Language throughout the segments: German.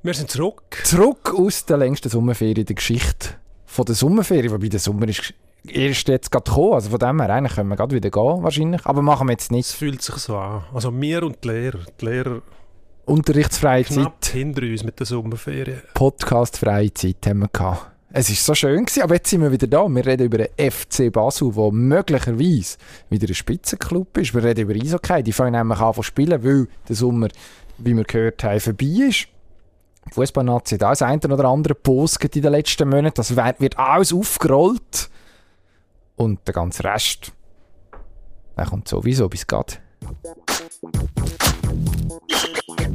Wir sind zurück. Zurück aus der längsten Sommerferien der Geschichte von der Sommerferien, wobei der Sommer ist erst jetzt gerade gekommen, also von dem her eigentlich können wir gerade wieder gehen wahrscheinlich, aber machen wir jetzt nicht. Es fühlt sich so an. Also wir und die Lehrer. Die Lehrer Unterrichtsfreie knapp Zeit, hinter uns mit der Sommerferien. podcastfreie Zeit haben wir gehabt. Es ist so schön gewesen, aber jetzt sind wir wieder da. Wir reden über den FC Basel, der möglicherweise wieder ein Spitzenclub ist. Wir reden über Eishockey. Die fangen nämlich an zu spielen, weil der Sommer, wie wir gehört haben, vorbei ist. Fußballnazi auch das eine oder andere gepostet in den letzten Monaten. Das wird wird alles aufgerollt. Und der ganze Rest, der kommt sowieso bis geht.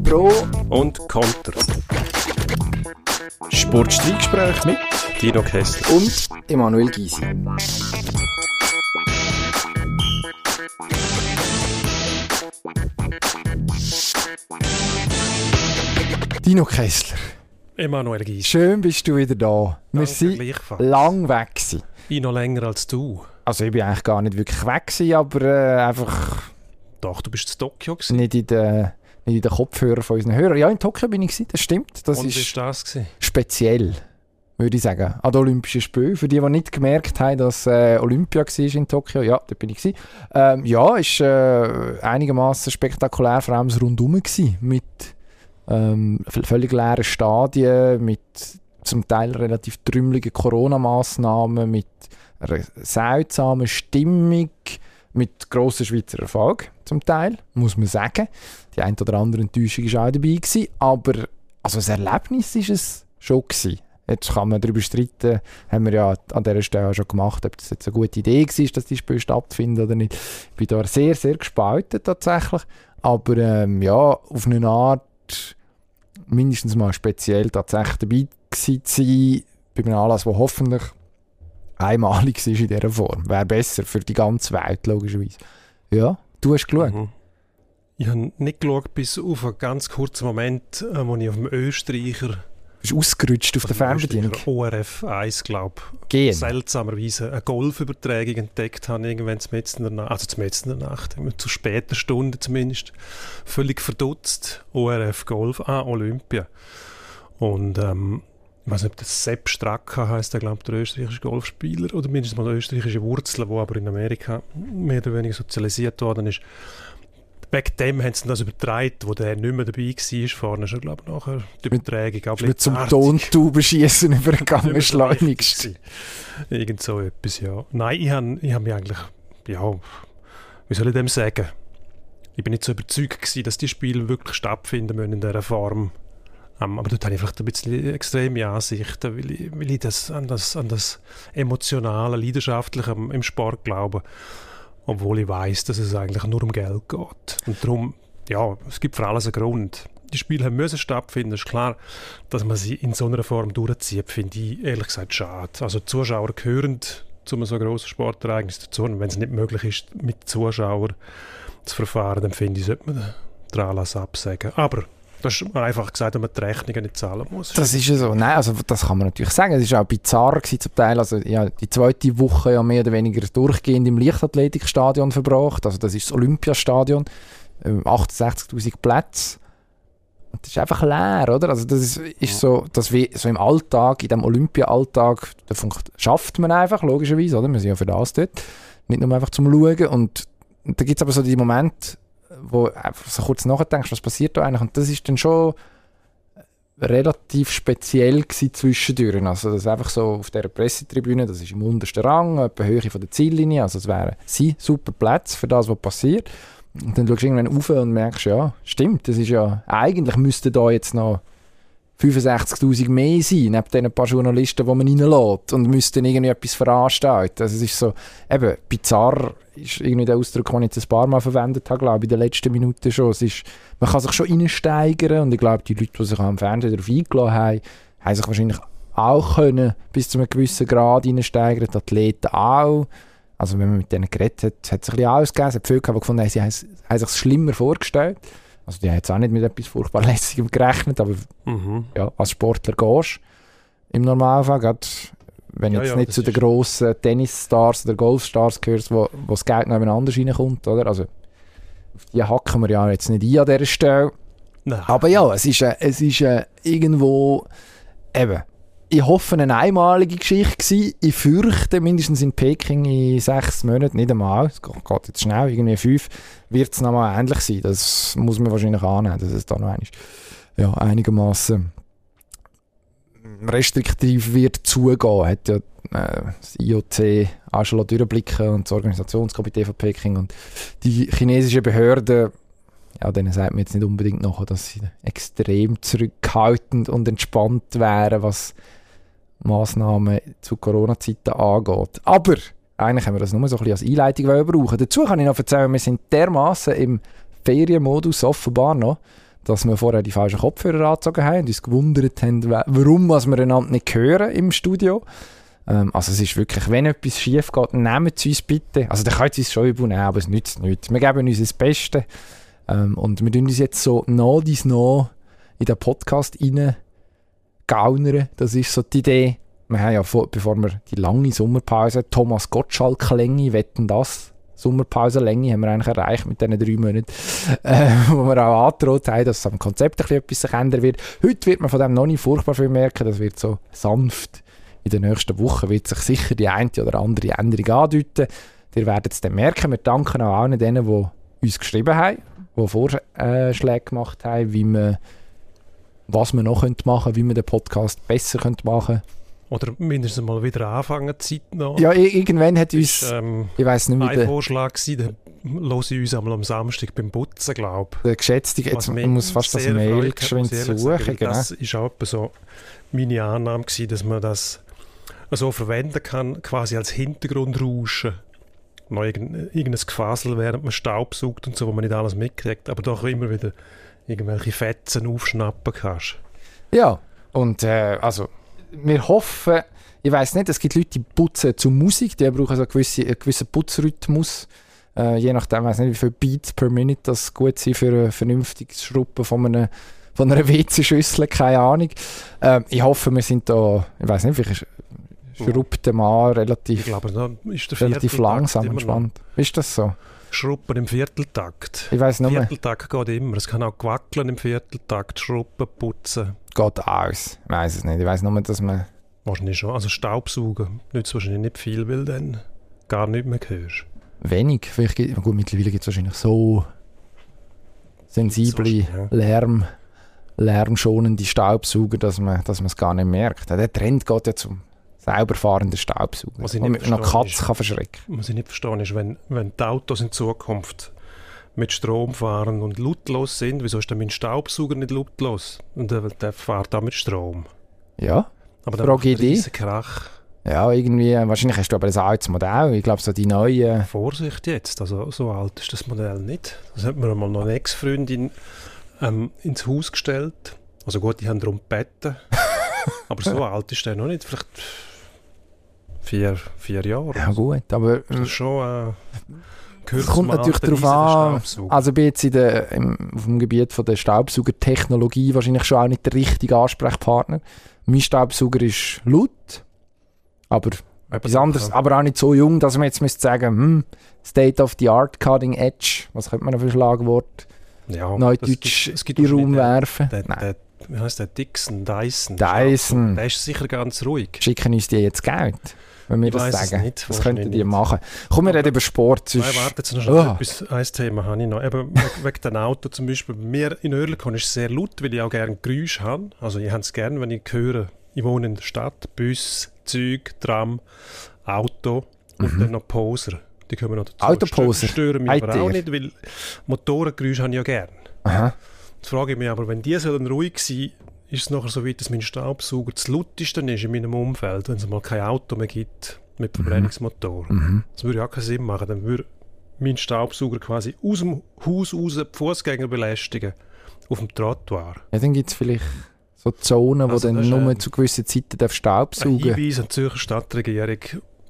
Pro Und Konter. Sportstreitgespräch mit Dino Kessler. und Emanuel Gysi. Dino Kessler, Emanuel Gies. schön bist du wieder da. Wir gleichfalls. lang weg gewesen. Ich noch länger als du. Also ich bin eigentlich gar nicht wirklich weg gewesen, aber äh, einfach Doch, du bist in Tokio gewesen. nicht in den nicht in den Kopfhörern von unseren Hörern. Ja, in Tokio bin ich gewesen, das stimmt. Das Und ist ist das gewesen? speziell, würde ich sagen, an den Olympischen Spielen. Für die, die nicht gemerkt haben, dass äh, Olympia war in Tokio, ja, da bin ich. Gewesen. Ähm, ja, ist äh, einigermaßen spektakulär, vor allem das Rundum gewesen, mit ähm, völlig leeren Stadien, mit zum Teil relativ trümmeligen Corona-Massnahmen, mit einer seltsamen Stimmung, mit grossen Schweizer Erfolg zum Teil, muss man sagen. Die ein oder andere Enttäuschung war auch dabei, gewesen, aber also das Erlebnis ist es schon gewesen. Jetzt kann man darüber streiten, haben wir ja an dieser Stelle schon gemacht, ob das jetzt eine gute Idee war, dass die Spiele stattfinden oder nicht. Ich bin da sehr, sehr gespalten tatsächlich. Aber ähm, ja, auf eine Art mindestens mal speziell tatsächlich dabei sein, bei einem Anlass, der hoffentlich einmalig ist in dieser Form. Wäre besser für die ganze Welt, logischerweise. Ja, du hast geschaut. Mhm. Ich habe nicht geschaut, bis auf einen ganz kurzen Moment, äh, wo ich auf dem Österreicher, Du bist ausgerutscht auf der also Fernbedienung. ORF 1, glaube Gehen. seltsamerweise eine Golfübertragung entdeckt habe, irgendwann zum in der Nacht, also zum in der Nacht, zu später Stunde zumindest, völlig verdutzt, ORF Golf, ah, Olympia. Und ähm, ich weiß nicht, ob das Sepp Straka heißt, der glaube der österreichische Golfspieler, oder mindestens mal österreichische Wurzeln, wo aber in Amerika mehr oder weniger sozialisiert worden ist. Wegen dem haben sie das übertragen, wo der nicht mehr dabei war, vorne schon, glaube ich, nachher die Übertragung. Ist mir zum blitzartig. Tontaubenschießen übergegangen, schleunigst. Irgend so etwas, ja. Nein, ich habe ich hab mich eigentlich, ja, wie soll ich dem sagen? Ich bin nicht so überzeugt gewesen, dass die Spiele wirklich stattfinden müssen in dieser Form. Ähm, aber dort habe ich vielleicht ein bisschen extreme Ansichten, weil ich, weil ich das, an, das, an das emotionale, leidenschaftliche im Sport glaube. Obwohl ich weiß, dass es eigentlich nur um Geld geht. Und darum, ja, es gibt für alles einen Grund. Die Spiele müssen stattfinden, ist klar. Dass man sie in so einer Form durchzieht, finde ich ehrlich gesagt schade. Also Zuschauer gehören zu einem so grossen Sportereignis dazu. Und wenn es nicht möglich ist, mit Zuschauern zu verfahren, dann finde ich, sollte man den Anlass absagen. Aber das ist einfach gesagt, dass man die Rechnungen nicht zahlen muss. Das ist ja so. Nein, also das kann man natürlich sagen. Es war auch bizarr gewesen zum Teil. Also ja, die zweite Woche ja mehr oder weniger durchgehend im Leichtathletikstadion verbracht. Also das ist das Olympiastadion. Ähm, 68'000 Plätze. Und das ist einfach leer, oder? Also das ist, ist so, dass wir so im Alltag, in dem Olympia-Alltag, da schafft man einfach, logischerweise, oder? Wir sind ja für das dort. Nicht nur einfach zum Schauen. Und da gibt es aber so die Momente, wo einfach so kurz nachdenkst, was passiert da eigentlich? Und das ist dann schon relativ speziell zwischendurch. Also das ist einfach so auf der Pressetribüne, das ist im untersten Rang, etwa Höhe von der Ziellinie, also es wäre sie super Platz für das, was passiert. Und dann schaust du irgendwann rauf und merkst, ja, stimmt, das ist ja, eigentlich müsste da jetzt noch 65'000 mehr sein, neben den paar Journalisten, die man reinlässt und müssten irgendwie etwas veranstalten. Also es ist so, eben, bizarr ist irgendwie der Ausdruck, den ich jetzt ein paar Mal verwendet habe, glaube ich, in den letzten Minuten schon. Es ist, man kann sich schon reinsteigern und ich glaube, die Leute, die sich am Fernsehen darauf eingeladen haben, haben sich wahrscheinlich auch können bis zu einem gewissen Grad reinsteigern, die Athleten auch. Also wenn man mit denen geredet hat, hat es ein bisschen ausgegeben. Es hat viele die gefunden haben, sie haben, haben sich es schlimmer vorgestellt. Also die haben jetzt auch nicht mit etwas furchtbar Lässigem gerechnet, aber Mhm. ja, als Sportler gehst im Normalfall, gerade wenn Ja, jetzt ja, nicht zu den grossen Tennisstars oder Golfstars gehörst, wo, wo das Geld noch anders reinkommt, oder? Also auf die hacken wir ja jetzt nicht ein an dieser Stelle. Nein. Aber ja, es ist, äh, es ist äh, irgendwo eben. Ich hoffe, eine einmalige Geschichte gewesen. Ich fürchte, mindestens in Peking in sechs Monaten, nicht einmal, es geht jetzt schnell, irgendwie fünf, wird es nochmal ähnlich sein. Das muss man wahrscheinlich annehmen, dass es da noch einmal ja, einigermaßen restriktiv wird zugehen. Hat ja äh, das IOC auch schon durchblicken und das Organisationskomitee von Peking und die chinesischen Behörden ja, denen sagt man jetzt nicht unbedingt nachher, dass sie extrem zurückhaltend und entspannt wären, was Massnahmen zu Corona-Zeiten angeht. Aber eigentlich haben wir das nur so ein bisschen als Einleitung brauchen. Dazu kann ich noch erzählen, wir sind dermaßen im Ferienmodus offenbar noch, dass wir vorher die falschen Kopfhörer angezogen haben und uns gewundert haben, wa- warum was wir einander nicht hören im Studio. Ähm, also es ist wirklich, wenn etwas schief geht, nehmt es uns bitte. Also dann könnt ihr es schon übernehmen, aber es nützt nichts. Wir geben uns das Beste. Ähm, und wir tun uns jetzt so nach dies nach in den Podcast rein gaunern. Das ist so die Idee. Wir haben ja, vor, bevor wir die lange Sommerpause, Thomas Gottschalk-Länge, wetten das, Sommerpause-Länge haben wir eigentlich erreicht mit diesen drei Monaten, äh, wo wir auch angedroht haben, dass am Konzept ein bisschen etwas sich ändern wird. Heute wird man von dem noch nicht furchtbar viel merken, das wird so sanft. In den nächsten Wochen wird sich sicher die eine oder andere Änderung andeuten. Ihr werdet es dann merken. Wir danken auch allen denen, die uns geschrieben haben, die Vorschläge gemacht haben, wie man, was wir noch könnte machen wie wir den Podcast besser könnte machen Oder mindestens mal wieder anfangen, zeitnah. Ja, i- irgendwann hat ist uns, ähm, ich weiß nicht mehr, ein der, Vorschlag gewesen, den höre ich uns einmal am Samstag beim Putzen, glaube der geschätzte, jetzt, ich muss fast das Mail geschwind suchen, genau. Das ist auch so meine Annahme gewesen, dass man das so verwenden kann, quasi als Hintergrundrauschen. Noch irgendein, Gefasel, während man Staubsaugt und so, wo man nicht alles mitkriegt, aber doch immer wieder irgendwelche Fetzen aufschnappen kannst. Ja, und äh, also wir hoffen, ich weiß nicht, es gibt Leute, die putzen zu Musik, die brauchen so einen gewissen, einen gewissen Putzrhythmus. Äh, je nachdem, weiß nicht, wie viele Beats per Minute das gut sind für ein vernünftiges Schruppen von einer, von einer WC-Schüssel, keine Ahnung. Äh, ich hoffe, wir sind da, ich weiß nicht, vielleicht schrubbt der Mann Ich relativ, glaube, da ist der relativ langsam entspannt. Ist das so? Schruppen im Vierteltakt. Ich weiß nicht mehr. Vierteltakt geht immer. Es kann auch quackeln im Vierteltakt, Schruppen, putzen. Geht aus. Ich weiß es nicht. Ich weiß nur, dass man Wahrscheinlich schon. Also Staubsaugen nützt wahrscheinlich nicht viel, weil dann gar nicht mehr hörst. wenig, vielleicht gibt, gut, mittlerweile gibt es wahrscheinlich so sensible ja. Lärm, lärmschonende Staubsauger, dass man, dass man es gar nicht merkt. Der Trend geht ja zum selber fahrenden Staubsauger, Was ich nicht verstehe, Katze ist- kann verschrecken Was ich nicht verstehe, ist, wenn, wenn die Autos in Zukunft mit Strom fahren und lautlos sind, wieso ist dann mein Staubsauger nicht lautlos? Und der, der fährt auch mit Strom. Ja, Aber dann Frage riesen Krach. ja, irgendwie, wahrscheinlich hast du aber ein altes Modell. Ich glaube, so die neuen, Vorsicht jetzt, also so alt ist das Modell nicht. Das hat mir einmal noch eine Ex-Freundin ähm, ins Haus gestellt. Also gut, die haben darum gebeten. aber so alt ist der noch nicht, vielleicht vier, vier Jahre. ja gut, aber Das ist schon äh, Es kommt natürlich darauf an. Also ich bin jetzt in der, im, auf dem Gebiet von der Staubsaugertechnologie wahrscheinlich schon auch nicht der richtige Ansprechpartner. Mein Staubsauger ist laut, aber etwas anderes, aber auch nicht so jung, dass man jetzt müsste sagen, hm, State of the Art Cutting Edge, was könnte man für ein Schlagwort ja, neudeutsch es gibt in den Raum werfen? Den, Nein, den, wie heißt der? Dixon, Dyson. Dyson. Der ist sicher ganz ruhig. schicken uns die jetzt Geld, wenn wir Ich das sagen. nicht, das könnten die nicht. machen. Komm, wir Aber- reden über Sport. Nein, warte, jetzt noch Ah. etwas, ein Thema habe ich noch. Eben, we- wegen dem Auto zum Beispiel. Bei mir in Oerlikon ist es sehr laut, weil ich auch gerne Geräusche habe. Also ich habe es gerne, wenn ich höre, ich wohne in der Stadt, Bus, Zug, Tram, Auto und Mhm. dann noch Poser. Die kommen noch dazu. Autoposer? Stö- Stören mich aber auch nicht, weil Motorengeräusche habe ich ja gerne. Aha. Jetzt frage ich mich aber, wenn die sollen ruhig sein ist es nachher so weit, dass mein Staubsauger das lautesten ist in meinem Umfeld, wenn es mal kein Auto mehr gibt mit Verbrennungsmotor. Mhm. Das würde ja keinen Sinn machen. Dann würde mein Staubsauger quasi aus dem Haus raus die Fußgänger belästigen. Auf dem Trottoir. Ja, dann gibt es vielleicht so Zonen, wo Also dann nur zu gewissen Zeiten darf Staubsaugen Hinweis an die Zürcher Stadtregierung,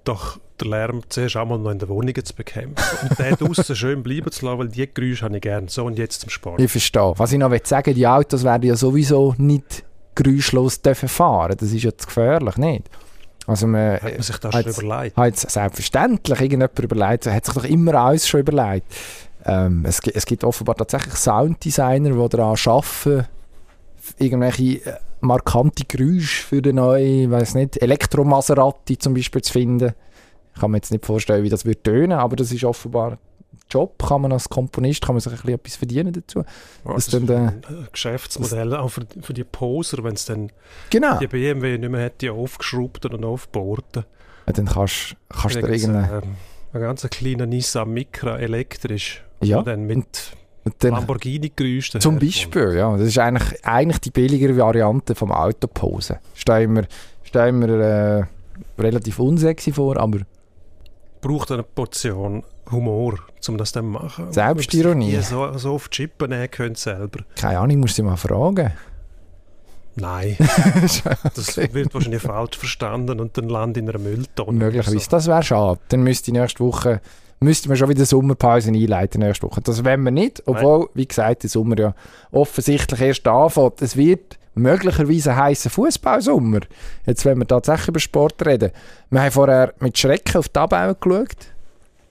doch den Lärm zuerst einmal noch in den Wohnungen zu bekämpfen. Und den draussen schön bleiben zu lassen, weil die Geräusche habe ich gerne. So und jetzt zum Sport. Ich verstehe. Was ich noch sagen will, die Autos werden ja sowieso nicht geräuschlos dürfen fahren. Das ist ja zu gefährlich, nicht? Also man Hat man sich das schon überlegt? hat selbstverständlich irgendjemand überlegt, hat sich doch immer alles schon überlegt. Ähm, es, es gibt offenbar tatsächlich Sounddesigner, die daran arbeiten, irgendwelche äh, markante Geräusche für den neuen, weiß nicht, Elektromaserati zum Beispiel zu finden. Ich kann mir jetzt nicht vorstellen, wie das wird tönen, aber das ist offenbar ein Job, kann man als Komponist kann man sich ein bisschen etwas verdienen dazu. Ja, Das dann, äh, ein Geschäftsmodell auch für, für die Poser, wenn es dann Genau. die BMW nicht mehr hätte aufgeschraubt oder aufgebohrt. Ja, dann kannst, kannst du dir Kriegt's, irgendeine... ähm, ein ganz kleiner Nissan Micra elektrisch, Ja, dann mit und dann, Lamborghini-Geräusch Zum. Beispiel, ja. Das ist eigentlich, eigentlich die billigere Variante vom Autoposen. Stellen wir, stellen wir äh, relativ unsexy vor, aber braucht eine Portion Humor, um das dann zu machen. Selbstironie. So, so die Chippen nehmen können selber. keine Ahnung, musst du sie mal fragen. Nein, das wird wahrscheinlich falsch verstanden und dann landet in einer Mülltonne. Möglicherweise. so. Das wäre schade. Dann müsste ich nächste Woche müsste man schon wieder Sommerpause einleiten nächste Woche. Das wollen wir nicht, obwohl, wie gesagt, der Sommer ja offensichtlich erst anfängt. Es wird möglicherweise ein heißer Fußballsommer. Jetzt, wenn wir tatsächlich über Sport reden. Wir haben vorher mit Schrecken auf die Tabelle geschaut.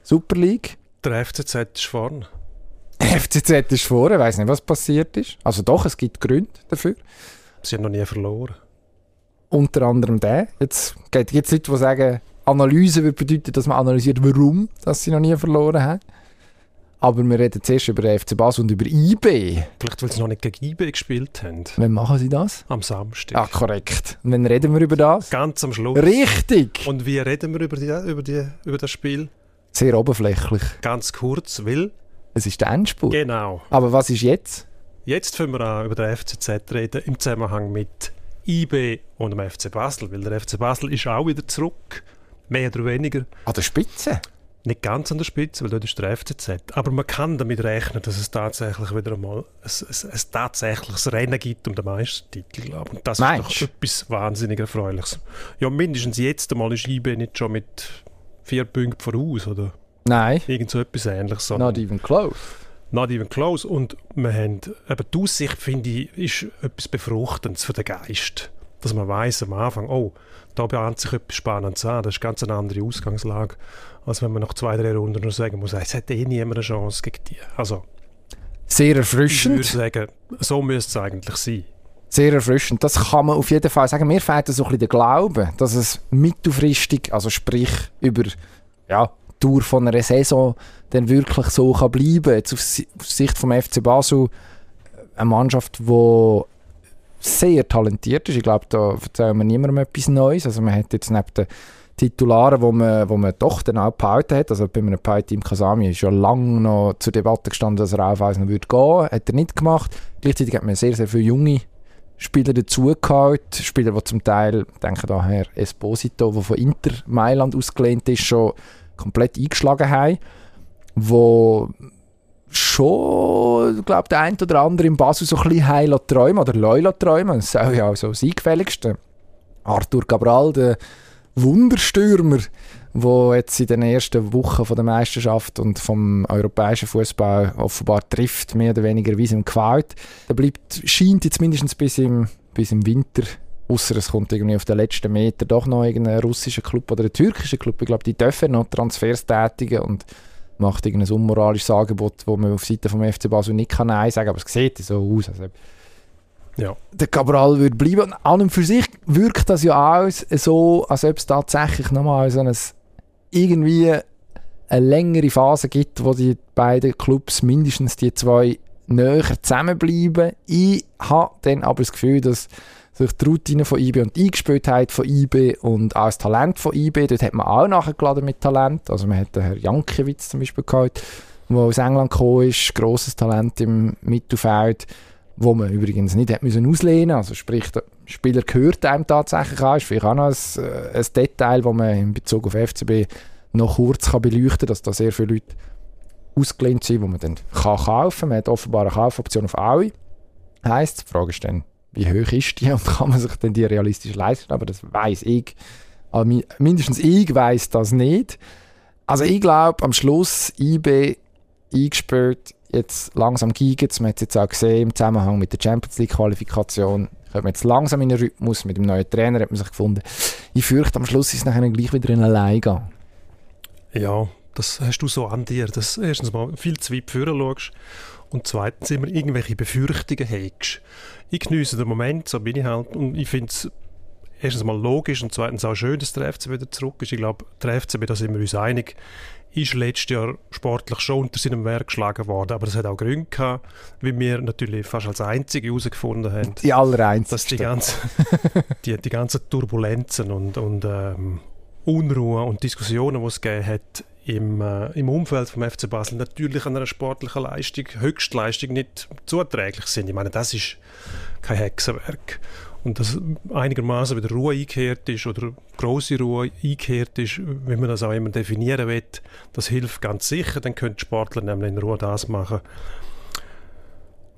Super League. Der FCZ ist vorne. FCZ ist vorne, ich weiß nicht, was passiert ist. Also doch, es gibt Gründe dafür. Sie haben noch nie verloren. Unter anderem der. Jetzt gibt es Leute, die sagen, Analyse würde bedeuten, dass man analysiert, warum dass sie noch nie verloren haben. Aber wir reden zuerst über den FC Basel und über IB. Vielleicht, weil sie noch nicht gegen IB gespielt haben. Wann machen sie das? Am Samstag. Ah, korrekt. Und wann reden wir über das? Ganz am Schluss. Richtig! Und wie reden wir über, die, über, die, über das Spiel? Sehr oberflächlich. Ganz kurz, weil... Es ist der Endspurt. Genau. Aber was ist jetzt? Jetzt fangen wir an, über den FCZ reden, im Zusammenhang mit IB und dem FC Basel, weil der FC Basel ist auch wieder zurück, mehr oder weniger. An der Spitze? Nicht ganz an der Spitze, weil dort ist der FCZ. Aber man kann damit rechnen, dass es tatsächlich wieder einmal ein, ein, ein tatsächliches Rennen gibt um den Meistertitel. glaube. Und das Meinst ist doch etwas wahnsinnig Erfreuliches. Ja, mindestens jetzt einmal ist IB nicht schon mit vier Punkten voraus oder Nein. irgend so etwas ähnliches. Not even close. Not even close. Und wir haben, eben die Aussicht, finde ich, ist etwas Befruchtendes für den Geist. Dass man weiß am Anfang, oh, da bahnt sich etwas Spannendes an. Das ist ganz eine andere Ausgangslage, als wenn man nach zwei, drei Runden nur sagen muss, es hat eh niemand eine Chance gegen die. Also, Sehr ich würde erfrischend. sagen, so müsste es eigentlich sein. Sehr erfrischend. Das kann man auf jeden Fall sagen. Mir fehlt so ein bisschen der Glaube, dass es mittelfristig, also sprich über ja, die Dauer von einer Saison, dann wirklich so kann bleiben. Jetzt auf Si- auf Sicht vom FC Basel eine Mannschaft, die sehr talentiert ist. Ich glaube, da erzählen wir niemandem etwas Neues. Also man hat jetzt neben den Titularen, wo man, wo man doch dann auch behalten hat, also bei einem Paitim Kasami ist ja lange noch zur Debatte gestanden, dass er auf eins noch würde gehen, hat er nicht gemacht. Gleichzeitig hat man sehr, sehr viele junge Spieler dazugeholt, Spieler, die zum Teil, denke daher Esposito, der von Inter Mailand ausgelehnt ist, schon komplett eingeschlagen haben, wo schon, glaube der ein oder andere im Basel so ein bisschen heil träumen oder Leula träumen. Das ja auch so das Eingefälligste. Arthur Cabral, der Wunderstürmer, wo jetzt in den ersten Wochen von der Meisterschaft und vom europäischen Fußball offenbar trifft, mehr oder weniger wie im Qualt. Der bleibt, scheint jetzt mindestens bis im, bis im Winter, außer es kommt irgendwie auf den letzten Meter doch noch irgendein russischer Club oder ein türkischer Club. Ich glaube, die dürfen noch Transfers tätigen und macht irgendein unmoralisches Angebot, wo man auf Seite vom FC Basel nicht kann Nein sagen aber es sieht so aus, als ob Ja. der Cabral würde bleiben. An und für sich wirkt das ja aus so, als ob es tatsächlich nochmal so ein, irgendwie eine längere Phase gibt, wo die beiden Clubs, mindestens die zwei, näher zusammenbleiben. Ich habe dann aber das Gefühl, dass sich die Routine von IB und die Eingespieltheit von IB und auch das Talent von IB, dort hat man auch nachgeladen mit Talent. Also man hat den Herr Jankiewicz zum Beispiel gehabt, der aus England gekommen ist, grosses Talent im Mittelfeld wo man übrigens nicht hat müssen auslehnen Also sprich, der Spieler gehört einem tatsächlich an. Ist vielleicht auch noch ein, äh, ein Detail, das man in Bezug auf FCB noch kurz kann beleuchten kann, dass da sehr viele Leute ausgelehnt sind, die man dann kann kaufen kann. Man hat offenbar eine Kaufoption auf alle. Heisst, die Frage ist dann, wie hoch ist die und kann man sich denn die realistisch leisten? Aber das weiß ich. Mi- mindestens ich weiß das nicht. Also ich glaube, am Schluss IB eingespielt, jetzt langsam giegt Man hat es jetzt auch gesehen im Zusammenhang mit der Champions League Qualifikation. Kommt man jetzt langsam in den Rhythmus. Mit dem neuen Trainer hat man sich gefunden. Ich fürchte, am Schluss ist es nachher gleich wieder in Alleingang. Ja, Das hast du so an dir, dass erstens mal viel zu weit führen schaust und zweitens immer irgendwelche Befürchtungen hegst. Ich genieße den Moment, so bin ich halt, und ich finde es erstens mal logisch und zweitens auch schön, dass der FC wieder zurück ist. Ich glaube, der FCB, da sind wir uns einig, ist letztes Jahr sportlich schon unter seinem Werk geschlagen worden, aber es hat auch Gründe gehabt, wie wir natürlich fast als Einzige herausgefunden haben. Die allereinzigsten. Dass die, ganze, die, die ganzen Turbulenzen und, und ähm, Unruhe und Diskussionen, die es gegeben hat im, äh, im Umfeld vom FC Basel, natürlich an einer sportlichen Leistung, Höchstleistung nicht zuträglich sind. Ich meine, das ist kein Hexenwerk und dass einigermaßen wieder Ruhe eingekehrt ist oder große Ruhe eingekehrt ist, wie man das auch immer definieren will, das hilft ganz sicher. Dann können die Sportler nämlich in Ruhe das machen,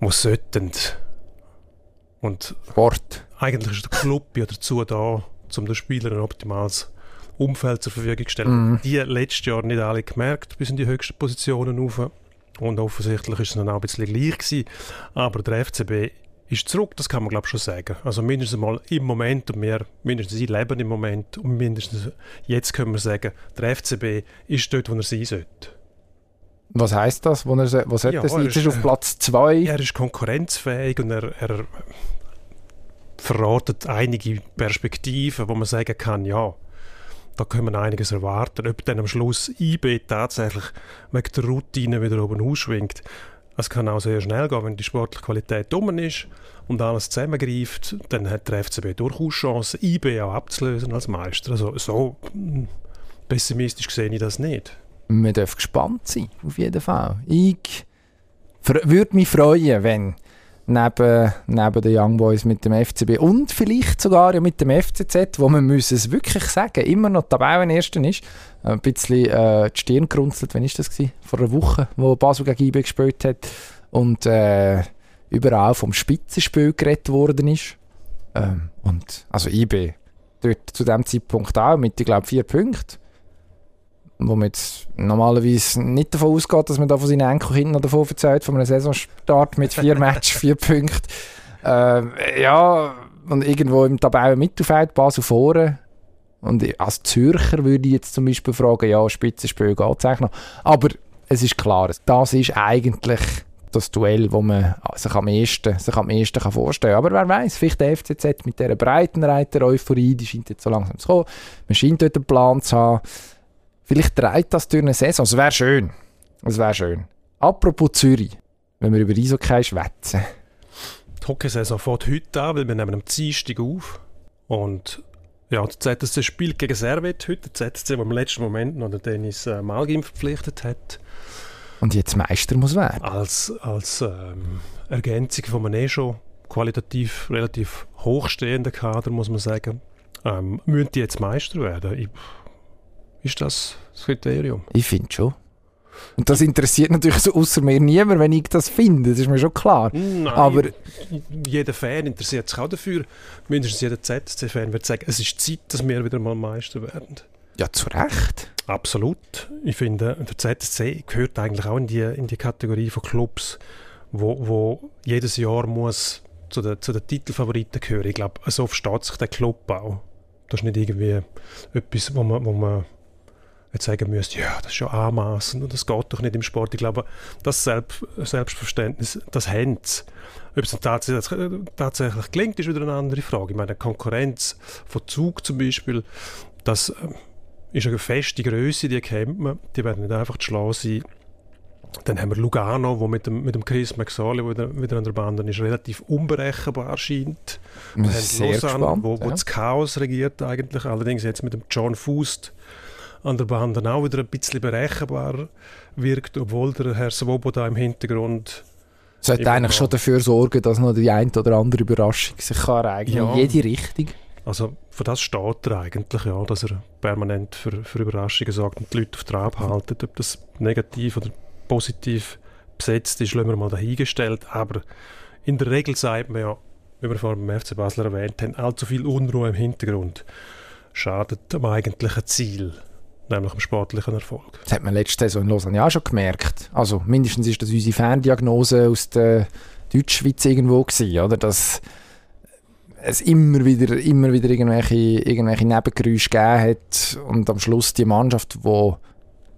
was sollten. Und Sport. eigentlich ist der Club ja dazu da, um den Spielern ein optimales Umfeld zur Verfügung stellen. Mhm. Die letztes Jahr nicht alle gemerkt, bis in die höchsten Positionen rauf. Und offensichtlich ist es dann auch ein bisschen gleich gewesen. Aber der FCB ist zurück, das kann man glaube ich schon sagen. Also mindestens mal im Moment und wir, mindestens ich leben im Moment und mindestens jetzt können wir sagen, der FCB ist dort, wo er sein sollte. Was heißt das? Wo er, wo sollte ja, er sein? Er ist, auf Platz 2? Er ist konkurrenzfähig und er, er verratet einige Perspektiven, wo man sagen kann, ja, da können wir einiges erwarten. Ob dann am Schluss IB tatsächlich wegen der Routine wieder oben ausschwingt, es kann auch sehr schnell gehen, wenn die sportliche Qualität dumm ist und alles zusammengreift, dann hat der FCB durchaus Chance, IB auch abzulösen als Meister. Also so hm, pessimistisch sehe ich das nicht. Wir dürfen gespannt sein, auf jeden Fall. Ich würde mich freuen, wenn neben, neben den Young Boys mit dem FCB und vielleicht sogar ja mit dem FCZ, wo man muss es wirklich sagen, immer noch Tabellenerster ist. Ein bisschen äh, die Stirn gerunzelt, wann ist das gewesen? Vor einer Woche, wo Basel gegen IB gespielt hat und äh, überall vom Spitzenspiel geredet worden ist. Ähm, und also IB dort zu dem Zeitpunkt auch mit, ich glaube, vier Punkten wo man jetzt normalerweise nicht davon ausgeht, dass man da von seinen Enkelkindern davon erzählt, von einem Saisonstart mit vier Matches, vier Punkten. Äh, ja, und irgendwo im Tabellen-Mittelfeld, Basel vorne. Und als Zürcher würde ich jetzt zum Beispiel fragen, ja, Spitzenspiel geht es eigentlich noch. Aber es ist klar, das ist eigentlich das Duell, das man sich am ehesten, sich am ehesten kann vorstellen kann. Aber wer weiß, vielleicht der FCZ mit dieser Breitenreiter-Euphorie, die scheint jetzt so langsam zu kommen. Man scheint dort einen Plan zu haben. Vielleicht dreht das durch eine Saison. Es wäre schön. Es wäre schön. Apropos Zürich, wenn wir über Eishockey schwätzen. Die Hockeysaison fährt heute an, weil wir nehmen am Dienstag auf. Und ja, der ZSC spielt gegen Servet heute. Der ZSC, der im letzten Moment noch den Dennis äh, Malgim verpflichtet hat. Und jetzt Meister muss werden. Als, als ähm, Ergänzung von einem eh schon qualitativ relativ hochstehenden Kader, muss man sagen, ähm, müssen die jetzt Meister werden. Ich, ist das das Kriterium? Ich finde schon. Und das interessiert natürlich so außer mir niemand, wenn ich das finde. Das ist mir schon klar. Nein, Aber jeder Fan interessiert sich auch dafür. Mindestens jeder ZSC-Fan wird sagen, es ist Zeit, dass wir wieder mal Meister werden. Ja, zu Recht. Absolut. Ich finde, der ZSC gehört eigentlich auch in die, in die Kategorie von Clubs, wo, wo jedes Jahr muss zu den, zu den Titelfavoriten gehören. Ich glaube, so versteht sich der Club auch. Das ist nicht irgendwie etwas, wo man, wo man jetzt sagen müsst, ja, das ist schon anmaßend und das geht doch nicht im Sport. Ich glaube, das Selbst Selbstverständnis, das haben sie. Ob es dann tatsächlich, tatsächlich gelingt, ist wieder eine andere Frage. Ich meine, Konkurrenz von Zug zum Beispiel, das äh, ist eine feste Größe, die kennt man. Die werden nicht einfach zu schlagen sein. Dann haben wir Lugano, wo mit dem, mit dem Chris McSorley, der wieder an der Band ist, relativ unberechenbar erscheint. Wir haben Lausanne, wo, wo ja. das Chaos regiert eigentlich. Allerdings jetzt mit dem John Fust, an der Bahn dann auch wieder ein bisschen berechenbar wirkt, obwohl der Herr Svoboda im Hintergrund sollte eigentlich schon dafür sorgen, dass noch die eine oder andere Überraschung sich kann ereignen ja. in jede Richtung. Also für das steht er eigentlich, ja, dass er permanent für, für Überraschungen sorgt und die Leute auf Trab halten. Ob das negativ oder positiv besetzt ist, lassen wir mal dahingestellt. Aber in der Regel sagt man ja, wie wir vorhin beim FC Basler erwähnt haben, allzu viel Unruhe im Hintergrund schadet dem eigentlichen Ziel nämlich am sportlichen Erfolg. Das hat man letzte Saison in Lausanne auch schon gemerkt. Also mindestens ist das unsere Ferndiagnose aus der Deutschschweiz irgendwo gewesen, oder? Dass es immer wieder, immer wieder irgendwelche, irgendwelche Nebengeräusche gegeben hat und am Schluss die Mannschaft, die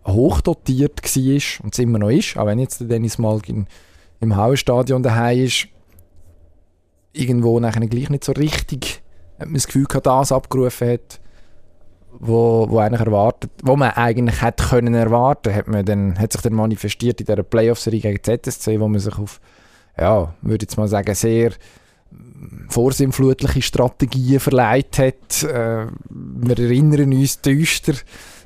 hochdotiert war und es immer noch ist, auch wenn jetzt der Dennis Malgin im Hauenstadion daheim ist, irgendwo nachher gleich nicht so richtig hat man das Gefühl gehabt, das abgerufen hat, wo, wo eigentlich erwartet, wo man eigentlich hätte können erwarten, hat man dann hat sich dann manifestiert in der Playoff-Serie gegen ZSC, wo man sich auf, ja, würde jetzt mal sagen, sehr vorsinnflutliche Strategien verleiht hat. Äh, wir erinnern uns düster,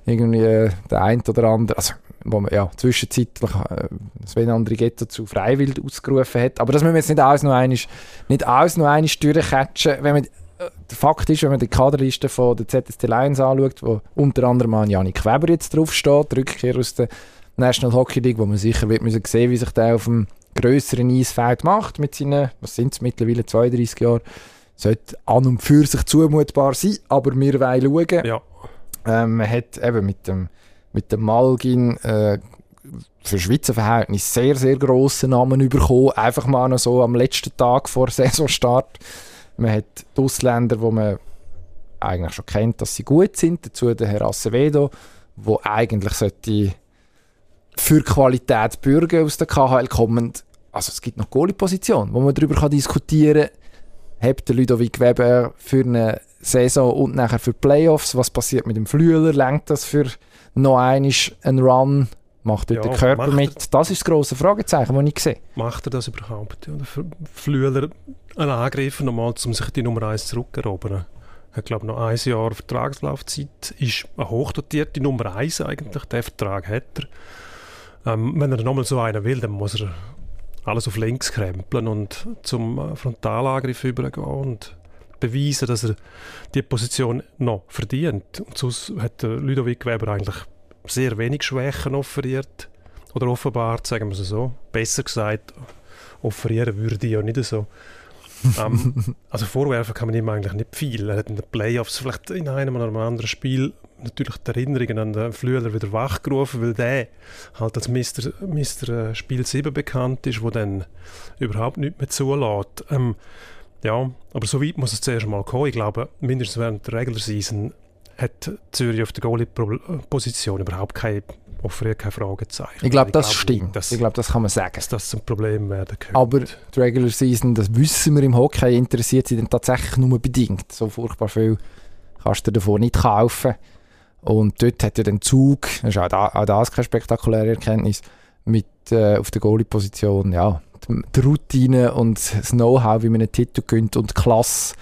irgendwie äh, der ein oder andere, also wo man ja zwischenzeitlich äh, Sven Andrighetto zu freiwillig ausgerufen hat. Aber das müssen wir jetzt nicht alles noch einmal, nicht alles noch einmal. Wenn man, der Fakt ist, wenn man die Kaderliste von der ZST Lions anschaut, wo unter anderem an Janik Weber jetzt draufsteht, Rückkehr aus der National Hockey League, wo man sicher wird müssen sehen, wie sich der auf dem grösseren Eisfeld macht mit seinen, was sind es mittlerweile, 32 Jahren. Sollte an und für sich zumutbar sein, aber wir wollen schauen. Ja. Ähm, man hat eben mit dem, mit dem Malgin äh, für Schweizer Verhältnis sehr, sehr grossen Namen bekommen. Einfach mal noch so am letzten Tag vor Saisonstart. Man hat die Ausländer, die man eigentlich schon kennt, dass sie gut sind. Dazu der Herr Acevedo, der eigentlich sollte für Qualität bürgen aus der KHL kommend. Also es gibt noch Goalie-Position, wo man darüber diskutieren kann. Habt der Ludovic Weber für eine Saison und nachher für Playoffs? Was passiert mit dem Flüeler? Lenkt das für noch einmal einen Run? Macht dort Ja, der Körper mit? Das ist das grosse Fragezeichen, das ich sehe. Macht er das überhaupt? Oder für Flüeler einen Angriff nochmal, um sich die Nummer 1 zurückerobern? Er hat, glaube noch ein Jahr Vertragslaufzeit. Ist eine hochdotierte Nummer 1 eigentlich. Den Vertrag hat er. Ähm, wenn er nochmal so einen will, dann muss er alles auf links krempeln und zum äh, Frontalangriff übergehen und beweisen, dass er die Position noch verdient. Und sonst hat der Ludovic Weber eigentlich sehr wenig Schwächen offeriert oder offenbart, sagen wir es so. Besser gesagt, offerieren würde ich ja nicht so. ähm, also vorwerfen kann man ihm eigentlich nicht viel. Er hat in den Playoffs vielleicht in einem oder einem anderen Spiel natürlich die Erinnerungen an den Flüeler wieder wachgerufen, weil der halt als Mr. Mr. Spiel 7 bekannt ist, wo dann überhaupt nichts mehr zulässt. Ähm, ja, aber so weit muss es zuerst mal kommen. Ich glaube, mindestens während der Regular Season hat Zürich auf der Goalie-Position überhaupt keine, offeriert keine Fragezeichen. Ich glaube, das nicht, stimmt. Dass, ich glaube, das kann man sagen. dass das zum Problem werden könnte. Aber die Regular Season, das wissen wir im Hockey, interessiert sie dann tatsächlich nur bedingt. So furchtbar viel kannst du davon nicht kaufen. Und dort hat ja den Zug, das ist auch, da, auch das keine spektakuläre Erkenntnis, mit äh, auf der Goalie-Position, ja, die, die Routine und das Know-how, wie man einen Titel gönnt und die Klasse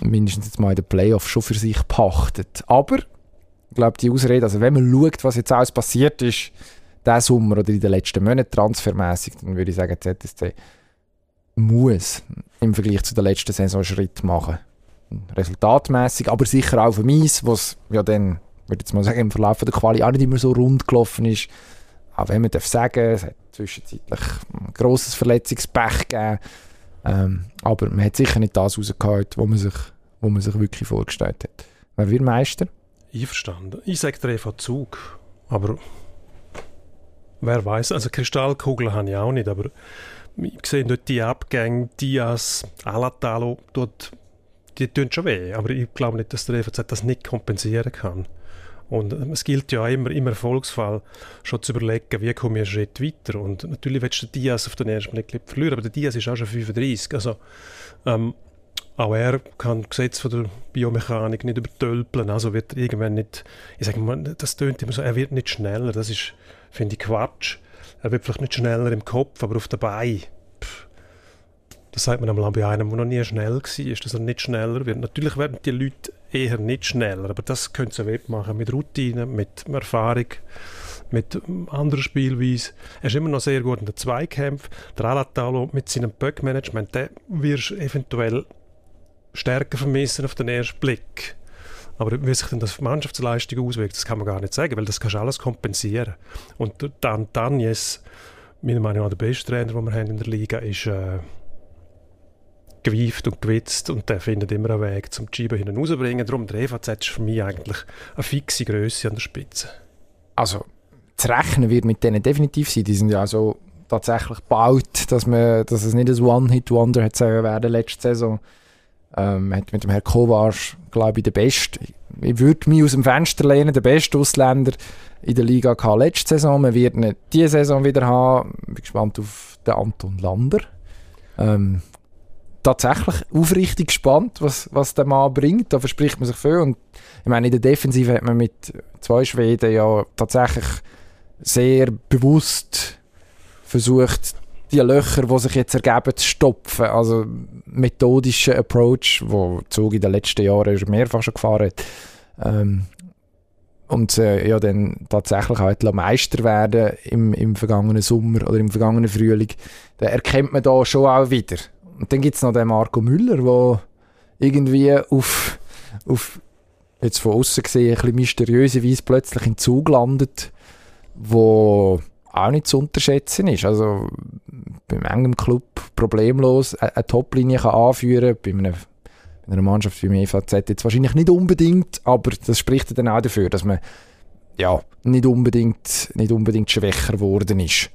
mindestens jetzt mal in den Playoffs schon für sich pachtet. Aber ich glaube, die Ausrede, also wenn man schaut, was jetzt alles passiert ist, diesen Sommer oder in den letzten Monaten transfermäßig, dann würde ich sagen, ZSC muss im Vergleich zu der letzten Saison einen Schritt machen. Resultatmäßig, aber sicher auch dem Eis, was ja dann, würde ich mal sagen, im Verlauf der Quali auch nicht immer so rund gelaufen ist. Auch wenn man darf sagen, es hat zwischenzeitlich ein grosses Verletzungspech gegeben. Ähm, aber man hat sicher nicht das rausgeholt, was man sich, was man sich wirklich vorgestellt hat. Wer wird Meister? Einverstanden. Ich sage dir einfach Zug. Aber wer weiß, also Kristallkugeln habe ich auch nicht, aber ich sehe dort die Abgänge, Diaz, Alatalo, dort, die tun schon weh, aber ich glaube nicht, dass der EVZ das nicht kompensieren kann. Und ähm, es gilt ja immer im Erfolgsfall schon zu überlegen, wie komme ich einen Schritt weiter. Und natürlich willst du den Diaz auf den ersten Blick nicht verlieren, aber der Diaz ist auch schon 35. Also ähm, auch er kann das Gesetz von der Biomechanik nicht übertölpeln. Also wird er irgendwann nicht, ich sage mal, das tönt immer so, er wird nicht schneller. Das ist, finde ich, Quatsch. Er wird vielleicht nicht schneller im Kopf, aber auf der Beine. Das sagt man einmal bei einem, der noch nie schnell war, dass er nicht schneller wird. Natürlich werden die Leute eher nicht schneller, aber das können sie wettmachen mit Routine, mit Erfahrung, mit anderer Spielweise. Er ist immer noch sehr gut in den Zweikämpfen. Der Alatalo mit seinem Böckmanagement, den wirst du eventuell stärker vermissen auf den ersten Blick. Aber wie sich denn das Mannschaftsleistung auswirkt, das kann man gar nicht sagen, weil das kannst du alles kompensieren. Und dann Danjes, meiner Meinung nach der beste Trainer, den wir haben in der Liga, ist äh, gewieft und gewitzt und der findet immer einen Weg, zum hinten rauszubringen. Darum der EVZ ist für mich eigentlich eine fixe Größe an der Spitze. Also, zu rechnen wird mit denen definitiv sein. Die sind ja so tatsächlich gebaut, dass, man, dass es nicht ein One-Hit-Wonder hat werden letzte Saison. Ähm, hat mit dem Herrn Kovac, glaube ich, der Beste. ich würde mich aus dem Fenster lehnen, der beste Ausländer in der Liga gehabt letzte Saison. Man wird ihn diese Saison wieder haben. Ich bin gespannt auf den Anton Lander. Ähm, tatsächlich aufrichtig gespannt, was, was der Mann bringt. Da verspricht man sich viel. Und ich meine, in der Defensive hat man mit zwei Schweden ja tatsächlich sehr bewusst versucht, die Löcher, die sich jetzt ergeben, zu stopfen. Also methodischer Approach, wo Zug in den letzten Jahren mehrfach schon gefahren hat. Ähm, und äh, ja, dann tatsächlich auch Meister werden im, im vergangenen Sommer oder im vergangenen Frühling, da erkennt man da schon auch wieder. Und dann gibt es noch den Marco Müller, der irgendwie auf, auf jetzt von außen gesehen, ein bisschen mysteriöse Weise plötzlich im Zug landet, wo auch nicht zu unterschätzen ist. Also beim engem Club problemlos eine Toplinie kann anführen bei einer, bei einer Mannschaft wie dem EVZ jetzt wahrscheinlich nicht unbedingt, aber das spricht dann auch dafür, dass man ja, nicht, unbedingt, nicht unbedingt schwächer geworden ist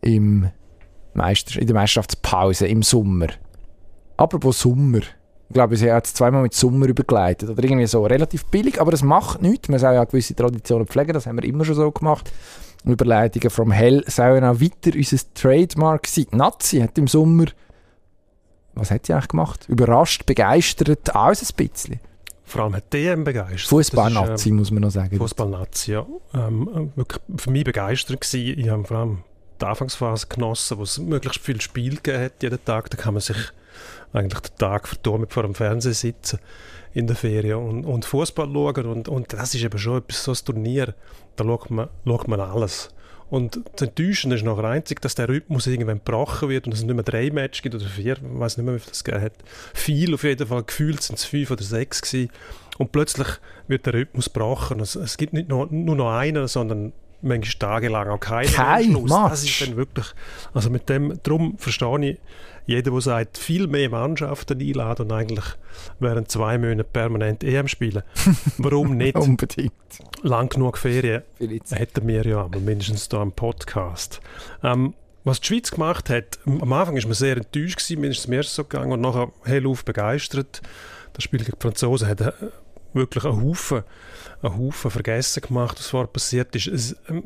im Meister, in der Meisterschaftspause im Sommer. Apropos Sommer. Ich glaube, sie hat es zweimal mit Sommer übergleitet. Oder irgendwie so. Relativ billig, aber das macht nichts. Man soll ja gewisse Traditionen pflegen, das haben wir immer schon so gemacht. Überleitungen vom Hell sollen auch weiter unser Trademark sein. Nazi hat im Sommer, was hat sie eigentlich gemacht? Überrascht, begeistert, alles ein bisschen. Vor allem hat DM begeistert. Fußball-Nazi, ähm, muss man noch sagen. Fußball-Nazi, ja. Ähm, wirklich für mich begeistert gewesen. Ich habe vor allem die Anfangsphase genossen, wo es möglichst viel Spiel gegeben hat jeden Tag. Da kann man sich eigentlich den Tag verdorben vor dem Fernseher sitzen in der Ferien und, und Fußball schauen. Und, und das ist eben schon etwas, so ein Turnier, da schaut man, schaut man alles. Und das Enttäuschende ist noch einzig, dass der Rhythmus irgendwann gebrochen wird und es nicht mehr drei Matches gibt oder vier, ich weiß nicht mehr, wie viel das gegeben hat. Viel auf jeden Fall, gefühlt sind es fünf oder sechs gewesen. Und plötzlich wird der Rhythmus gebrochen. Es, es gibt nicht nur, nur noch einen, sondern manchmal tagelang auch keinen Kein Anschluss. Match. Das ist dann wirklich, also mit dem, darum verstehe ich jeder, der sagt, viel mehr Mannschaften einladen und eigentlich während zwei Monate permanent EM spielen. Warum nicht? Unbedingt. Lang genug Ferien hätten wir ja mindestens da im Podcast. Ähm, was die Schweiz gemacht hat, am Anfang war man sehr enttäuscht, gewesen, mir ist es erst so gegangen und nachher hellauf begeistert. Das Spiel gegen die Franzosen hat äh, wirklich einen Haufen, einen Haufen vergessen gemacht, was vorher passiert ist. Es, ähm,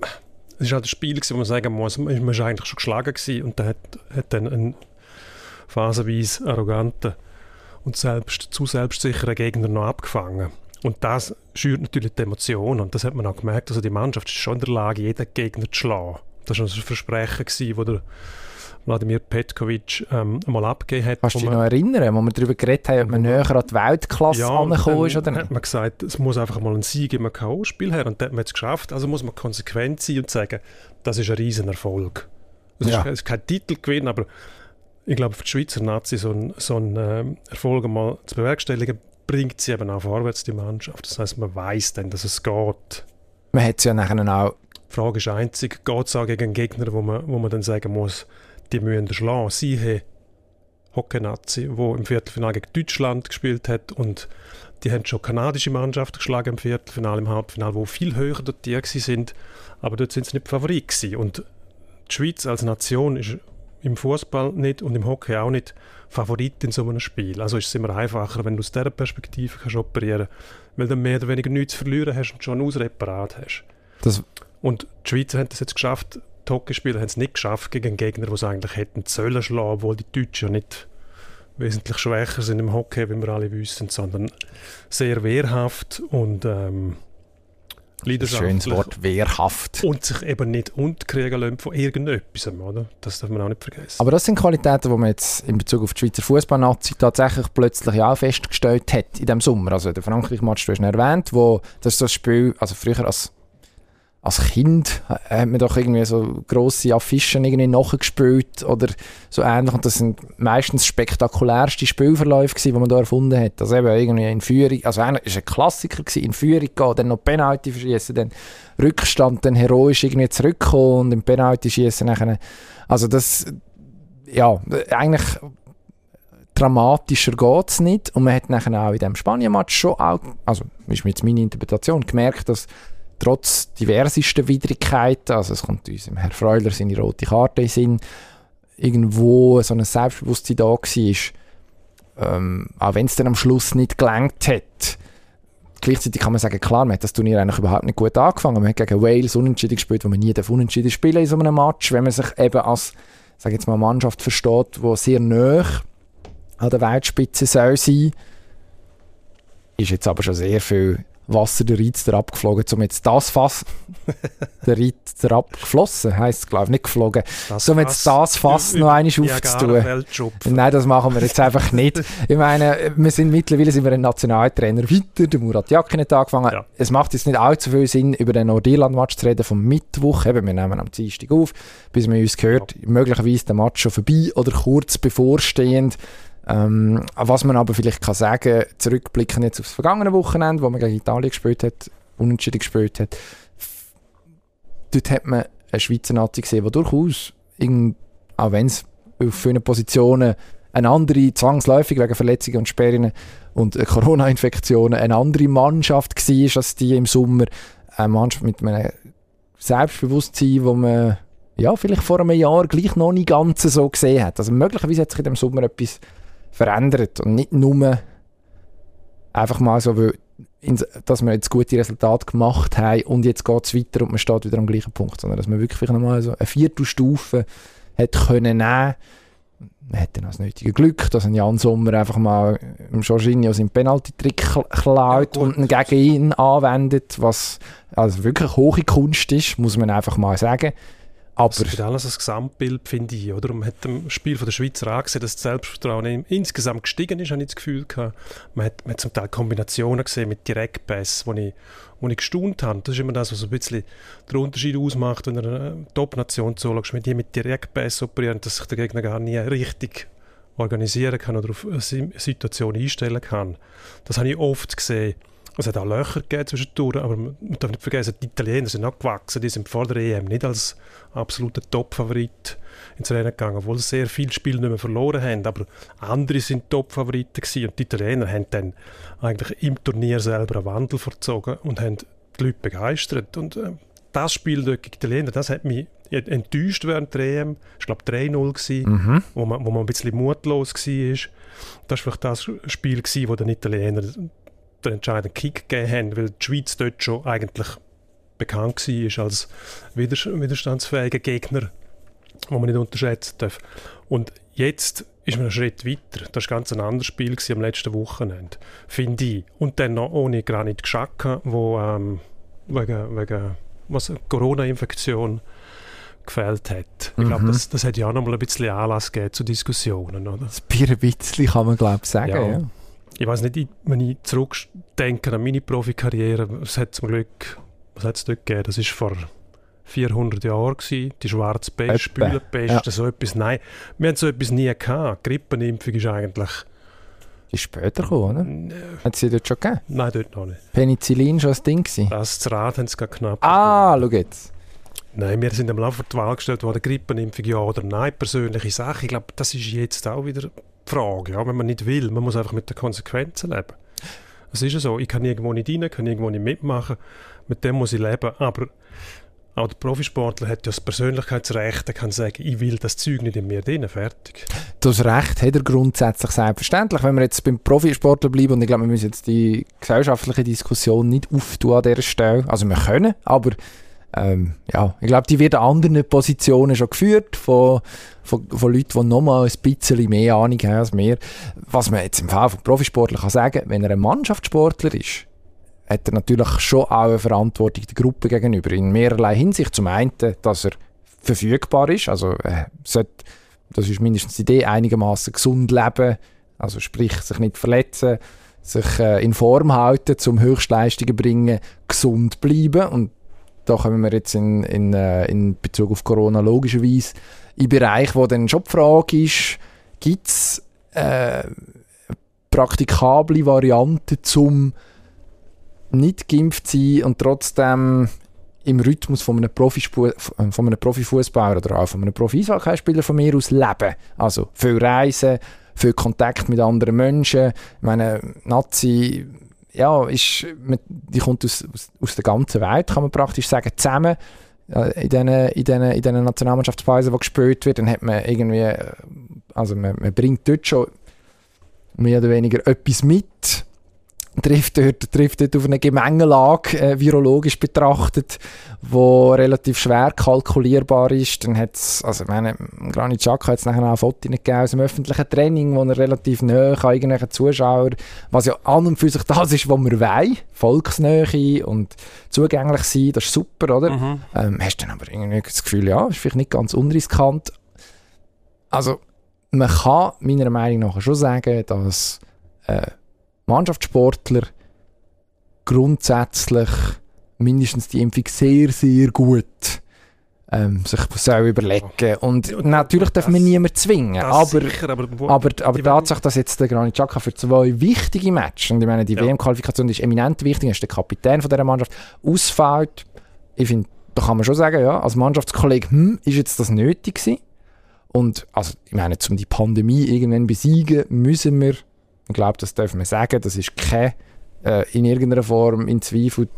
es ist halt ein Spiel, wo man sagen muss, man war eigentlich schon geschlagen gewesen und da hat, hat dann ein phasenweise arroganten und selbst, zu selbstsicheren Gegner noch abgefangen. Und das schürt natürlich die Emotionen. Und das hat man auch gemerkt. Also die Mannschaft ist schon in der Lage, jeden Gegner zu schlagen. Das war ein Versprechen, das der Wladimir Petkovic ähm, mal abgegeben hat. Kannst du dich noch erinnern, wo wir darüber geredet haben, ob man näher an die Weltklasse ja, angekommen ist oder nicht? hat man gesagt, es muss einfach mal ein Sieg im K.O.-Spiel her und das hat man jetzt geschafft. Also muss man konsequent sein und sagen, das ist ein Riesenerfolg. Es ja. ist, ist kein Titelgewinn, aber ich glaube, für die Schweizer Nazi so einen so äh, Erfolg mal zu bewerkstelligen, bringt sie eben auch vorwärts, die Mannschaft. Das heißt, man weiß dann, dass es geht. Man hat es ja nachher auch... Die Frage ist einzig, geht es auch gegen einen Gegner, wo man, wo man dann sagen muss, die müssen. Sie haben Hockey-Nazi, der im Viertelfinale gegen Deutschland gespielt hat und die haben schon kanadische Mannschaften geschlagen im Viertelfinale, im Halbfinale, wo viel höher dotiert sind, aber dort sind sie nicht Favorit gewesen. Und die Schweiz als Nation ist im Fußball nicht und im Hockey auch nicht Favorit in so einem Spiel. Also ist es immer einfacher, wenn du aus dieser Perspektive kannst operieren kannst, weil du mehr oder weniger nichts zu verlieren hast und schon ein Ausreparat hast. Das und die Schweizer haben das jetzt geschafft, die Hockeyspieler haben es nicht geschafft gegen einen Gegner, die sie eigentlich hätten sollen schlagen, obwohl die Deutschen ja nicht wesentlich schwächer sind im Hockey, wie wir alle wissen, sondern sehr wehrhaft und ähm, Schönes Wort, wehrhaft. Und sich eben nicht unterkriegen lassen von irgendetwas, oder? Das darf man auch nicht vergessen. Aber das sind Qualitäten, die man jetzt in Bezug auf die Schweizer Fußballnazi tatsächlich plötzlich auch festgestellt hat in diesem Sommer. Also der Frankreich-Match, du hast ihn erwähnt, wo das, das Spiel, also früher als als Kind hat man doch irgendwie so grosse Affischen irgendwie nachgespielt oder so ähnlich. Und das sind meistens spektakulärste Spielverläufe gewesen, die man da erfunden hat. Also eben irgendwie in Führung, also einer ist ein Klassiker gewesen, in Führung gehen, dann noch Penalty verschießen, dann Rückstand, dann heroisch irgendwie zurückkommen und im Penalty schießen nachher. Also das, ja, eigentlich dramatischer geht es nicht. Und man hat nachher auch in dem Spanien-Match schon auch, also ist jetzt meine Interpretation, gemerkt, dass trotz diversesten Widrigkeiten, also es kommt uns im Herr Freuler seine rote Karte in Sinn, irgendwo so ein Selbstbewusstsein da war, ähm, auch wenn es dann am Schluss nicht gelangt hat, gleichzeitig kann man sagen, klar, man hat das Turnier eigentlich überhaupt nicht gut angefangen. Man hat gegen Wales unentschieden gespielt, wo man nie unentschieden spielen in so einem Match, wenn man sich eben als, sage jetzt mal, Mannschaft versteht, die sehr nah an der Weltspitze soll sein. Ist jetzt aber schon sehr viel Wasser der Reiter abgeflogen, um jetzt das Fass, der Reiter abgeflossen, heisst es glaube ich, nicht geflogen, das um jetzt das Fass noch einmal aufzutun. Nein, das machen wir jetzt einfach nicht. Ich meine, wir sind mittlerweile sind wir ein Nationaltrainer weiter, der Murat Yakin hat angefangen. Ja. Es macht jetzt nicht allzu viel Sinn, über den Nordirland-Match zu reden vom Mittwoch, eben, wir nehmen am Dienstag auf, bis man uns gehört, ja. möglicherweise der Match schon vorbei oder kurz bevorstehend. Ähm, was man aber vielleicht kann sagen, zurückblicken jetzt aufs vergangene Wochenende, wo man gegen Italien gespielt hat, unentschieden gespielt hat, dort hat man eine Schweizer Nazi gesehen, die durchaus, in, auch wenn es auf vielen Positionen eine andere, zwangsläufig wegen Verletzungen und Sperren und Corona-Infektionen, eine andere Mannschaft war als die im Sommer. Eine Mannschaft mit einem Selbstbewusstsein, wo man ja, vielleicht vor einem Jahr gleich noch nicht ganz so gesehen hat. Also möglicherweise hat sich in dem Sommer etwas verändert und nicht nur einfach mal so, weil, dass wir jetzt gute Resultate gemacht haben und jetzt geht es weiter und man steht wieder am gleichen Punkt, sondern dass man wirklich nochmal so eine Viertelstufe hat können nehmen. Man hat dann das nötige Glück, dass ein Jan Sommer einfach mal im Jorginho seinen Penalty-Trick klaut ja, und gegen ihn anwendet, was also wirklich hohe Kunst ist, muss man einfach mal sagen. Aber es ist alles ein Gesamtbild, finde ich. Oder? Man hat im Spiel von der Schweizer angesehen, dass das Selbstvertrauen insgesamt gestiegen ist, habe ich das Gefühl. Man hat, man hat zum Teil Kombinationen gesehen mit Direktpass, wo ich, wo ich gestaunt habe. Das ist immer das, was ein bisschen den Unterschied ausmacht, wenn du eine Top-Nation zuschaust, wenn die mit Direktpass operieren, dass sich der Gegner gar nie richtig organisieren kann oder auf eine Situation einstellen kann. Das habe ich oft gesehen. Es hat auch Löcher gegeben zwischendurch, aber man darf nicht vergessen, die Italiener sind auch gewachsen. Die sind vor der EM nicht als absoluter Top-Favorit ins Rennen gegangen, obwohl sie sehr viele Spiele nicht mehr verloren haben. Aber andere sind Top-Favoriten gewesen und die Italiener haben dann eigentlich im Turnier selber einen Wandel verzogen und haben die Leute begeistert. Und äh, das Spiel gegen die Italiener, das hat mich enttäuscht während der EM. Ich glaube 3-0 mhm. wo, man, wo man ein bisschen mutlos war. Das war vielleicht das Spiel, gewesen, wo den Italiener den entscheidenden Kick gegeben haben, weil die Schweiz dort schon eigentlich bekannt war als widerstandsfähiger Gegner, den man nicht unterschätzen darf. Und jetzt ist man einen Schritt weiter. Das war ganz ein anderes Spiel am letzten Wochenende, finde ich. Und dann noch ohne Granit Xhaka, wo ähm, wegen, wegen Corona-Infektion gefällt hat. Ich glaube, mhm. das, das hat ja auch noch mal ein bisschen Anlass gegeben zu Diskussionen. Oder? Das Bier ein bisschen kann man glaube ich sagen, ja. ja ich weiß nicht, wenn ich zurückdenke an meine Profikarriere, es hat zum Glück, was hat es dort gegeben? Das war vor 400 Jahren gewesen, die schwarze Pest, Spülenpest, ja. so etwas. Nein, wir haben so etwas nie gehabt. Grippenimpfung ist eigentlich... Die ist später gekommen, oder? Hat sie dort schon gegeben? Nein, dort noch nicht. Penicillin schon das Ding gewesen? Das, das Rad haben sie gerade knapp. Ah, schau jetzt. Nein, wir sind am Laufe der Wahl gestellt worden, Grippenimpfung ja oder nein, persönliche Sache. Ich glaube, das ist jetzt auch wieder Frage, ja, wenn man nicht will. Man muss einfach mit den Konsequenzen leben. Es ist ja so, ich kann irgendwo nicht rein, kann irgendwo nicht mitmachen, mit dem muss ich leben, aber auch der Profisportler hat ja das Persönlichkeitsrecht, er kann sagen, ich will das Zeug nicht in mir drin, fertig. Das Recht hat er grundsätzlich selbstverständlich. Wenn wir jetzt beim Profisportler bleiben, und ich glaube, wir müssen jetzt die gesellschaftliche Diskussion nicht auftun an dieser Stelle, also wir können, aber ähm, ja, ich glaube, die wird an anderen Positionen schon geführt von, von, von Leuten, die nochmal ein bisschen mehr Ahnung haben als wir. Was man jetzt im Fall von Profisportler kann sagen, wenn er ein Mannschaftssportler ist, hat er natürlich schon auch eine Verantwortung der Gruppe gegenüber. In mehrerlei Hinsicht. Zum einen, dass er verfügbar ist, also äh, sollte, das ist mindestens die Idee, einigermaßen gesund leben, also sprich sich nicht verletzen, sich äh, in Form halten, zum Höchstleistungen bringen, gesund bleiben und da kommen wir jetzt in, in, äh, in Bezug auf Corona logischerweise in Bereich, wo dann schon die Frage ist, gibt es äh, praktikable Varianten, um nicht geimpft zu sein und trotzdem im Rhythmus von einem, Profifußballer oder auch von einem Profi-Eishockeyspieler von mir aus leben. Also viel Reisen, viel Kontakt mit anderen Menschen. Ich meine, Nazi ja, ist, die kommt aus, aus, aus, der ganzen Welt, kann man praktisch sagen, zusammen in diesen in den, in den Nationalmannschaftspausen, die gespielt wird, dann hat man irgendwie, äh, also man, man bringt dort schon mehr oder weniger etwas mit. Trifft dort, trifft dort auf eine Gemengelage, äh, virologisch betrachtet, wo relativ schwer kalkulierbar ist. Dann hat es, also ich meine, Granit Xhaka hat es nachher auch ein Foto gegeben aus dem öffentlichen Training, wo er relativ nahe an irgendwelchen Zuschauern, was ja an und für sich das ist, was wir wollen, Volksnähe und zugänglich sein, das ist super, oder? Mhm. Ähm, hast du dann aber irgendwie das Gefühl, ja, ist vielleicht nicht ganz unriskant. Also, man kann meiner Meinung nach schon sagen, dass äh, Mannschaftssportler grundsätzlich mindestens die Impfung sehr, sehr gut ähm, sich soll überlegen Und natürlich darf man niemanden zwingen. Aber, sicher, aber, aber, aber die Tatsache, dass jetzt der Granit Xhaka für zwei wichtige Matches, und ich meine, die ja. WM-Qualifikation ist eminent wichtig, er ist der Kapitän von dieser Mannschaft, ausfällt, ich finde, da kann man schon sagen, ja, als Mannschaftskollege, hm, ist jetzt das nötig gewesen? Und also, ich meine, um die Pandemie irgendwann besiegen, müssen wir ich glaube, das dürfen wir sagen. Das ist keine äh, in irgendeiner Form in Zweifel,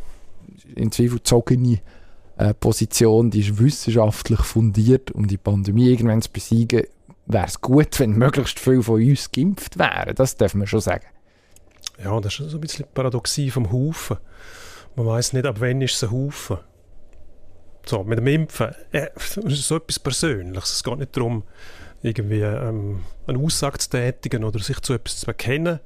in Zweifel gezogene äh, Position. Die ist wissenschaftlich fundiert, um die Pandemie irgendwann zu besiegen. Wäre es gut, wenn möglichst viele von uns geimpft wären. Das dürfen wir schon sagen. Ja, das ist so ein bisschen die Paradoxie vom Haufen. Man weiß nicht, ab wann ist es ein Haufen. So, mit dem Impfen, äh, das ist so etwas Persönliches. Es geht nicht darum, irgendwie ähm, eine Aussage zu tätigen oder sich zu etwas zu bekennen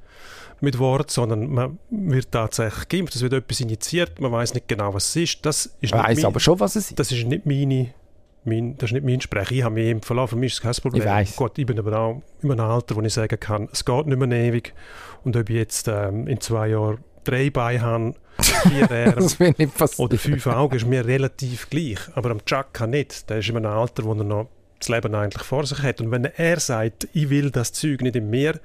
mit Wort, sondern man wird tatsächlich geimpft, es wird etwas initiiert, man weiß nicht genau, was es ist. Das ist weiß aber schon, was es ist. Das ist nicht meine, mein, das ist nicht mein Sprech. Ich habe mich impfen lassen, für mich ist es kein Problem. Ich weiss. Gut, ich bin aber auch in einem Alter, wo ich sagen kann, es geht nicht mehr ewig und ob ich jetzt ähm, in zwei Jahren drei Beine habe, vier Arme oder fünf Augen, ist mir relativ gleich. Aber am Chaka nicht. Der ist in einem Alter, wo er noch das Leben eigentlich vor sich hat. Und wenn er sagt, ich will das Zeug nicht im Meer,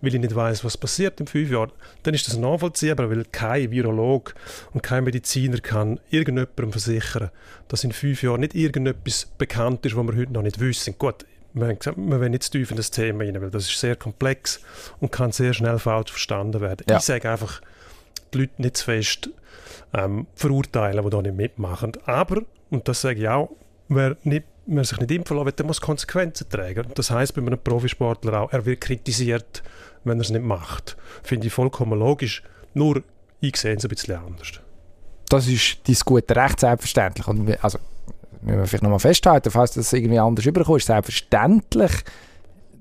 weil ich nicht weiß, was passiert in fünf Jahren, dann ist das nachvollziehbar, weil kein Virolog und kein Mediziner kann irgendjemandem versichern, dass in fünf Jahren nicht irgendetwas bekannt ist, was wir heute noch nicht wissen. Gut, wir haben gesagt, wir wollen nicht zu tief in das Thema rein, weil das ist sehr komplex und kann sehr schnell falsch verstanden werden. Ja. Ich sage einfach, die Leute nicht zu fest ähm, verurteilen, die da nicht mitmachen. Aber, und das sage ich auch, wer nicht man sich nicht impfen lässt, der muss Konsequenzen tragen. Das heißt bei einem Profisportler auch, er wird kritisiert, wenn er es nicht macht. Finde ich vollkommen logisch. Nur ich sehe es ein bisschen anders. Das ist dein gute Recht, selbstverständlich. Und also, müssen wir vielleicht nochmal festhalten, falls das irgendwie anders überkommt, selbstverständlich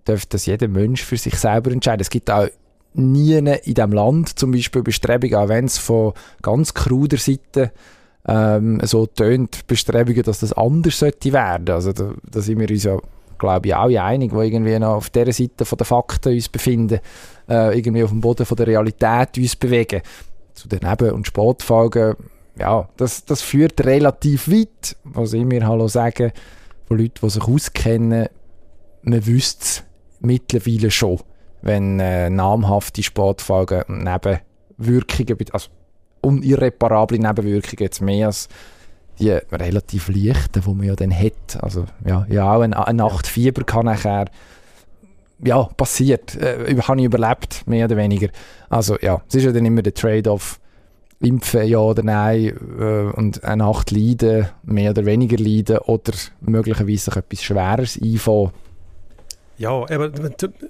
dürfte das jeder Mensch für sich selber entscheiden. Es gibt auch nie in diesem Land zum Beispiel Bestrebungen, auch wenn es von ganz kruder Seite ähm, so tönt Bestrebungen, dass das anders sollte werden. Also da, da sind wir uns ja, glaube ich, auch einig, die irgendwie noch auf dieser Seite von der Fakten uns befinden, äh, irgendwie auf dem Boden von der Realität uns bewegen. Zu den Neben- und Sportfolgen, ja, das, das führt relativ weit, was ich mir hallo sagen, von Leuten, die sich auskennen, man wüsste es mittlerweile schon, wenn äh, namhafte Sportfolgen und Nebenwirkungen, also unirreparable Nebenwirkungen jetzt mehr als die relativ leichten, die man ja dann hat. Also ja, ja auch eine, eine Nacht Fieber kann nachher ja, passiert. Äh, habe ich überlebt, mehr oder weniger. Also ja, es ist ja dann immer der Trade-off, impfen ja oder nein äh, und eine Nacht leiden, mehr oder weniger leiden oder möglicherweise sich etwas Schweres einfangen. Ja, aber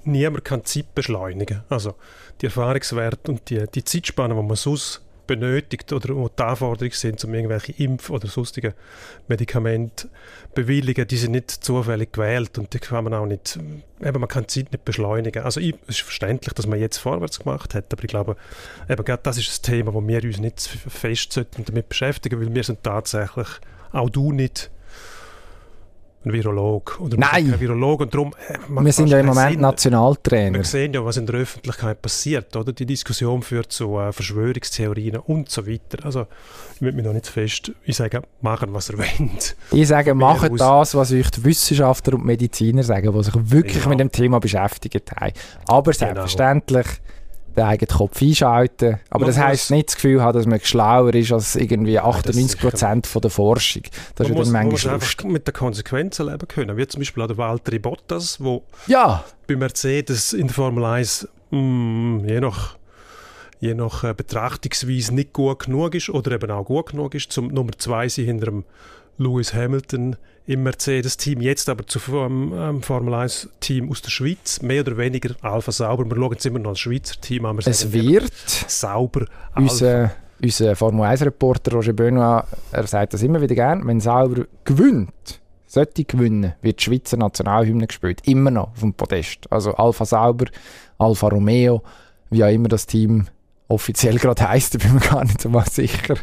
niemand kann Zeit beschleunigen. Also die Erfahrungswerte und die, die Zeitspanne, die man sonst benötigt oder die Anforderungen sind, um irgendwelche Impf- oder sonstige Medikamente bewilligen, die sind nicht zufällig gewählt und die kann man auch nicht, eben man kann die Zeit nicht beschleunigen. Also ich, es ist verständlich, dass man jetzt vorwärts gemacht hat, aber ich glaube, eben gerade das ist ein Thema, wo wir uns nicht fest damit beschäftigen, weil wir sind tatsächlich, auch du nicht, ein Virolog. Oder Nein! Kein Virolog und darum, äh, wir sind ja im Moment Sinn, Nationaltrainer. Wir sehen ja, was in der Öffentlichkeit passiert. Oder? Die Diskussion führt zu äh, Verschwörungstheorien und so weiter. Also ich würde mich noch nicht fest, ich sage, machen, was ihr wollt. Ich sage, machen das, was euch die Wissenschaftler und Mediziner sagen, die sich wirklich genau. mit dem Thema beschäftigt haben. Aber genau. selbstverständlich den eigenen Kopf einschalten. Aber man das heisst nicht das Gefühl haben, dass man schlauer ist als irgendwie 98 Prozent von der Forschung. Das man ist muss, man muss einfach mit den Konsequenzen leben können. Wie zum Beispiel auch der Valtteri Bottas, wo ja. bei Mercedes in der Formel 1 mh, mm, je nach je nach äh, Betrachtungsweise nicht gut genug ist oder eben auch gut genug ist, zum Nummer zwei sein hinter dem Lewis Hamilton im Mercedes-Team, jetzt aber zu einem ähm, Formel 1-Team aus der Schweiz, mehr oder weniger Alpha Sauber. Wir schauen es immer noch als Schweizer Team an. Es wird sauber. Unser, unser Formel 1-Reporter Roger Benoit, er sagt das immer wieder gern, wenn Sauber gewinnt, sollte gewinnen, wird die Schweizer Nationalhymne gespielt. Immer noch dem Podest. Also Alpha Sauber, Alfa Romeo, wie auch immer das Team offiziell gerade heisst, da bin mir gar nicht so mal sicher.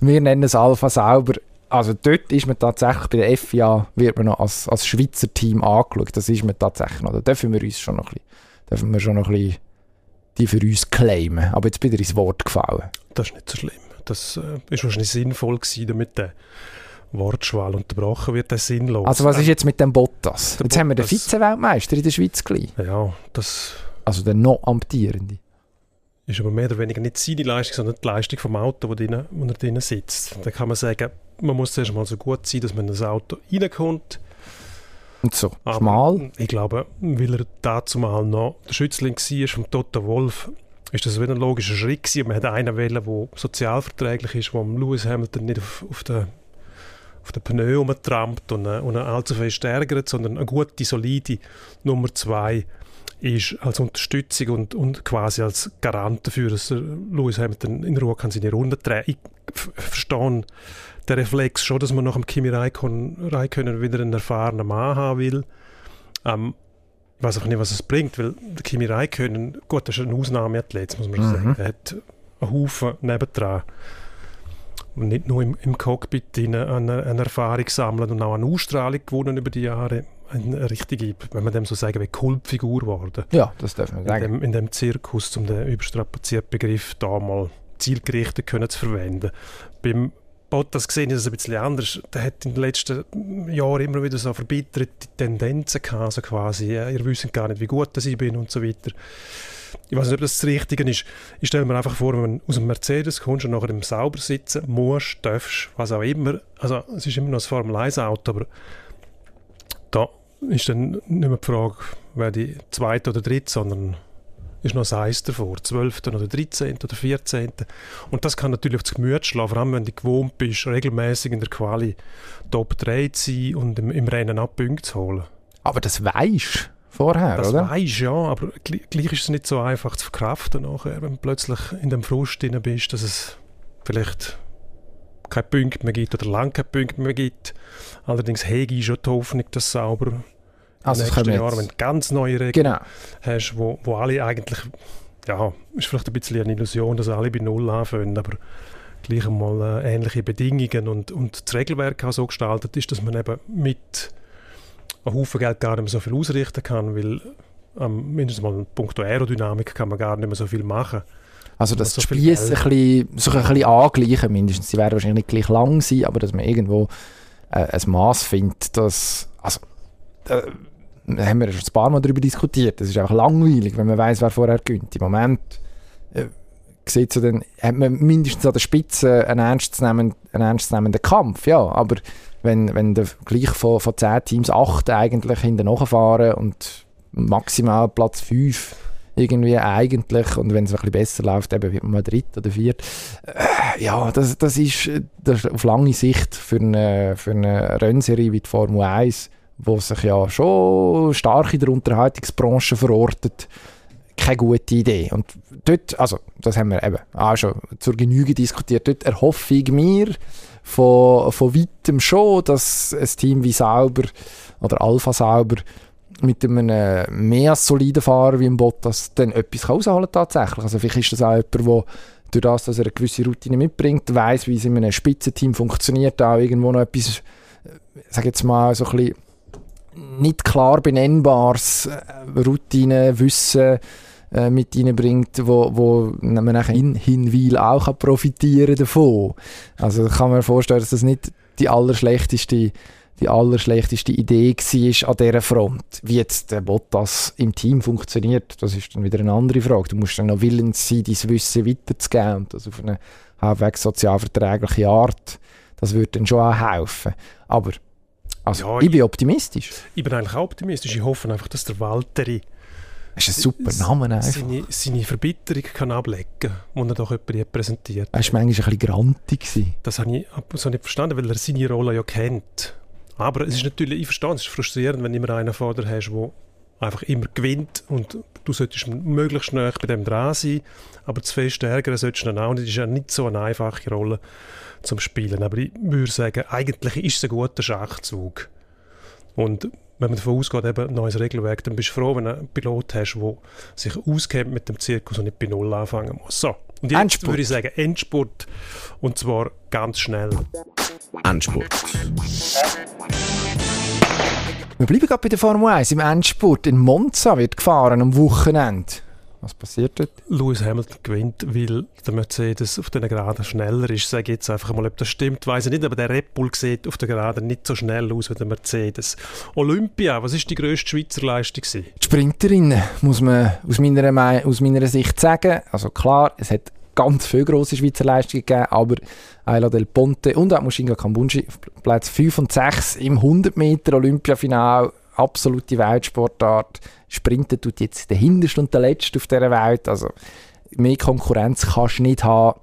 Wir nennen es Alpha Sauber also dort ist man tatsächlich, bei der FIA wird man noch als, als Schweizer Team angeschaut. Das ist man tatsächlich noch. Da dürfen wir uns schon noch ein bisschen, dürfen wir schon noch ein bisschen die für uns claimen. Aber jetzt bin ich ins Wort gefallen. Das ist nicht so schlimm. Das äh, ist wahrscheinlich sinnvoll gewesen, damit der Wortschwall unterbrochen wird, der sinnlos. Also was ist jetzt mit dem Bottas? Jetzt Bottas. haben wir den Vize-Weltmeister in der Schweiz gleich. Ja, das... Also der noch amtierende ist aber mehr oder weniger nicht seine Leistung, sondern die Leistung vom Auto, wo, drin, wo er drin sitzt. Da kann man sagen, man muss zuerst mal so gut sein, dass man in das Auto reinkommt. Und so, aber schmal? Ich glaube, weil er dazu mal noch der Schützling war vom Toto Wolf, ist das wieder ein logischer Schritt gewesen. Man hat einen wählen, der sozialverträglich ist, wo Lewis Hamilton nicht auf, auf den auf den Pneu rumtrampt und, und allzu fest ärgert, sondern eine gute, solide Nummer zwei ist als Unterstützung und, und quasi als Garant dafür, dass Lewis Hamilton in Ruhe kann seine Runde drehen Ich verstehe den Reflex schon, dass man nach dem Kimi Räikkönen wieder einen erfahrenen Mann haben will. Ähm, ich weiß auch nicht, was es bringt, weil der Kimi Räikkönen, gut, das ist ein Ausnahmeathlet, muss man mhm. sagen. Er hat einen Haufen nebendran und nicht nur im, im Cockpit eine, eine, eine Erfahrung sammeln und auch eine Ausstrahlung gewonnen über die Jahre eine richtige, wenn man dem so sagen will, Kultfigur geworden. Ja, das darf man sagen. In dem, in dem Zirkus, um den überstrapazierten Begriff da mal zielgerichtet können zu verwenden. Beim Bottas gesehen ist es ein bisschen anders. Der hat in den letzten Jahren immer wieder so verbitterte Tendenzen gehabt, also quasi, ihr wisst gar nicht, wie gut ich bin und so weiter. Ich weiß nicht, ob das das Richtige ist. Ich stelle mir einfach vor, wenn du aus dem Mercedes kommst und nachher im Sauber sitzen musst, darfst, was auch immer. Also es ist immer noch ein Formel-1-Auto, aber da ist dann nicht mehr die Frage, wer die zweite oder dritte, sondern ist noch Eis davor, 12. oder 13. oder 14. Und das kann natürlich auf das Gemüt schlagen, vor allem wenn du gewohnt bist, regelmäßig in der Quali Top 3 zu sein und im, im Rennen ab Punkte zu holen. Aber das weisst vorher, das oder? Das weisst ja, aber gleich ist es nicht so einfach zu verkraften nachher, wenn du plötzlich in dem Frust drin bist, dass es vielleicht keine Punkte mehr gibt oder lange keine Punkte mehr gibt. Allerdings hege ich schon die Hoffnung, dass sauber also in den nächsten Jahren, wenn du ganz neue Regeln genau. hast, wo, wo alle eigentlich, ja, ist vielleicht ein bisschen eine Illusion, dass alle bei Null anfangen, aber gleich einmal äh, ähnliche Bedingungen und, und das Regelwerk auch so gestaltet ist, dass man eben mit einem Haufen Geld gar nicht mehr so viel ausrichten kann, weil ähm, mindestens mal in puncto Aerodynamik kann man gar nicht mehr so viel machen. Also das so Spieß ein bisschen, so ein bisschen angleichen mindestens. Sie werden wahrscheinlich nicht gleich lang sein, aber dass man irgendwo äh, ein Maß findet, dass... Also, äh, da haben wir schon ein paar Mal darüber diskutiert. Das ist auch langweilig, wenn man weiß, wer vorher gewinnt. Im Moment äh, so dann, hat man mindestens an der Spitze einen ernstzunehmenden, einen ernstzunehmenden Kampf. Ja, aber wenn, wenn der gleich von, von 10 Teams 8 eigentlich hinten fahren und maximal Platz 5 irgendwie eigentlich und wenn es ein bisschen besser läuft, eben wird man mal dritt oder viert. Äh, ja, das, das, ist, das ist auf lange Sicht für eine, für eine Rennserie wie die Formel 1, wo sich ja schon stark in der Unterhaltungsbranche verortet, keine gute Idee. Und dort, also das haben wir eben auch schon zur Genüge diskutiert, dort erhoffe ich mir von, von weitem schon, dass ein Team wie Sauber oder Alpha Sauber mit einem äh, mehr soliden Fahrer wie ein Bottas dann etwas rausholen tatsächlich. Also vielleicht ist das auch jemand, der durch das, dass er eine gewisse Routine mitbringt, weiß, wie es in einem Spitzenteam funktioniert, auch irgendwo noch etwas, äh, sag jetzt mal, so ein bisschen nicht klar benennbares äh, Routine, Wissen äh, mit reinbringt, wo, wo man nachher in Hinwil auch kann profitieren davon. Also kann man vorstellen, dass das nicht die allerschlechteste die allerschlechteste Idee war an dieser Front. Wie jetzt der Bottas im Team funktioniert, das ist dann wieder eine andere Frage. Du musst dann noch willens sein, dein Wissen weiterzugeben und das auf eine halbwegs sozialverträgliche Art. Das würde dann schon auch helfen. Aber also, ja, ich bin optimistisch. Ich bin eigentlich auch optimistisch. Ich hoffe einfach, dass der Walteri Das ist ein super Name einfach. Seine, seine Verbitterung kann ablegen, die er doch jemand präsentiert. Er war manchmal ein bisschen grantig. Das habe ich so nicht verstanden, weil er seine Rolle ja kennt. Aber es ist natürlich, ich verstehe, es ist frustrierend, wenn du immer einen vor dir hast, der einfach immer gewinnt und du solltest möglichst schnell bei dem dran sein, aber zu viel stärker solltest du dann auch nicht. Das ist ja nicht so eine einfache Rolle zum Spielen. Aber ich würde sagen, eigentlich ist es ein guter Schachzug. Und wenn man davon ausgeht, eben neues Regelwerk, dann bist du froh, wenn du einen Pilot hast, der sich auskennt mit dem Zirkus und nicht bei Null anfangen muss. So, und jetzt Endspurt. würde ich sagen Endspurt und zwar ganz schnell. Endspurt. Wir bleiben gerade bei der Formel 1. Im Endspurt in Monza wird gefahren am Wochenende. Was passiert dort? Lewis Hamilton gewinnt, weil der Mercedes auf den Geraden schneller ist. Sage jetzt einfach mal, ob das stimmt, weiß ich nicht, aber der Red Bull sieht auf den Geraden nicht so schnell aus wie der Mercedes. Olympia, was ist die grösste Schweizer Leistung? Die Sprinterinnen, muss man aus meiner, aus meiner Sicht sagen. Also klar, es hat ganz viele grosse Schweizer Leistungen gegeben, aber Ayla Del Ponte und auch Mushinga Kambunji auf Platz 5 und 6 im 100 Meter Olympiafinal absolute Weltsportart. Sprinten tut jetzt der Hinterste und der Letzte auf dieser Welt. Also mehr Konkurrenz kannst du nicht haben.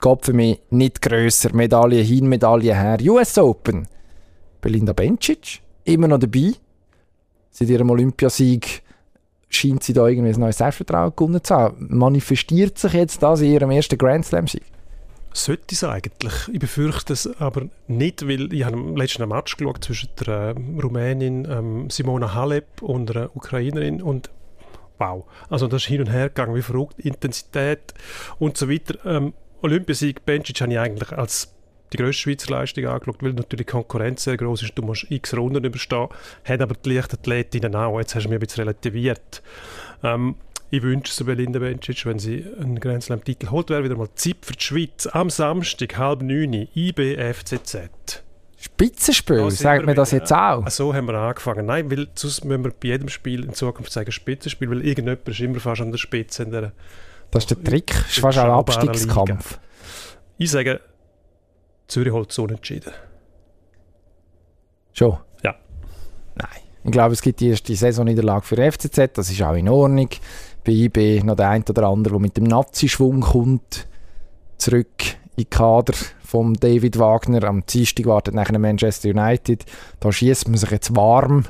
Geht für mich nicht grösser. Medaille hin, Medaille her. US Open. Belinda Bencic, immer noch dabei. Seit ihrem Olympiasieg scheint sie da irgendwie ein neues Selbstvertrauen gewonnen zu haben. Manifestiert sich jetzt das in ihrem ersten Grand Slam-Sieg? Sollte es eigentlich. Ich befürchte es aber nicht, weil ich habe letzten Match geschaut zwischen der äh, Rumänin ähm, Simona Halep und einer Ukrainerin und wow. Also das ist hin und her gegangen, wie verrückt, Intensität und so weiter. Ähm, Olympiasieg Bencic habe ich eigentlich als die grösste Schweizer Leistung angeschaut, weil natürlich die Konkurrenz sehr groß ist. Du musst x Runden überstehen, hat aber die Leichtathletinnen auch. Jetzt hast du mich ein bisschen relativiert. Ähm, ich wünsche es Belinda Bencic, wenn sie einen Grand Slam-Titel holt, wäre wieder mal Zeit für die Schweiz. Am Samstag, halb neun, IBFCZ. Spitzenspiel, ja, sagt man das jetzt auch? So haben wir angefangen. Nein, weil sonst müssen wir bei jedem Spiel in Zukunft sagen Spitzenspiel, weil irgendjemand ist immer fast an der Spitze. In der, das ist der Trick, das ist fast ein Abstiegskampf. Ich sage, Zürich holt so unentschieden. Schon? Ja. Nein. Ich glaube, es gibt die erste Saisonniederlage für FCZ, das ist auch in Ordnung bei IB noch der ein oder andere, der mit dem Nazi-Schwung kommt, zurück in den Kader von David Wagner. Am Dienstag wartet nachher Manchester United. Da schießt man sich jetzt warm.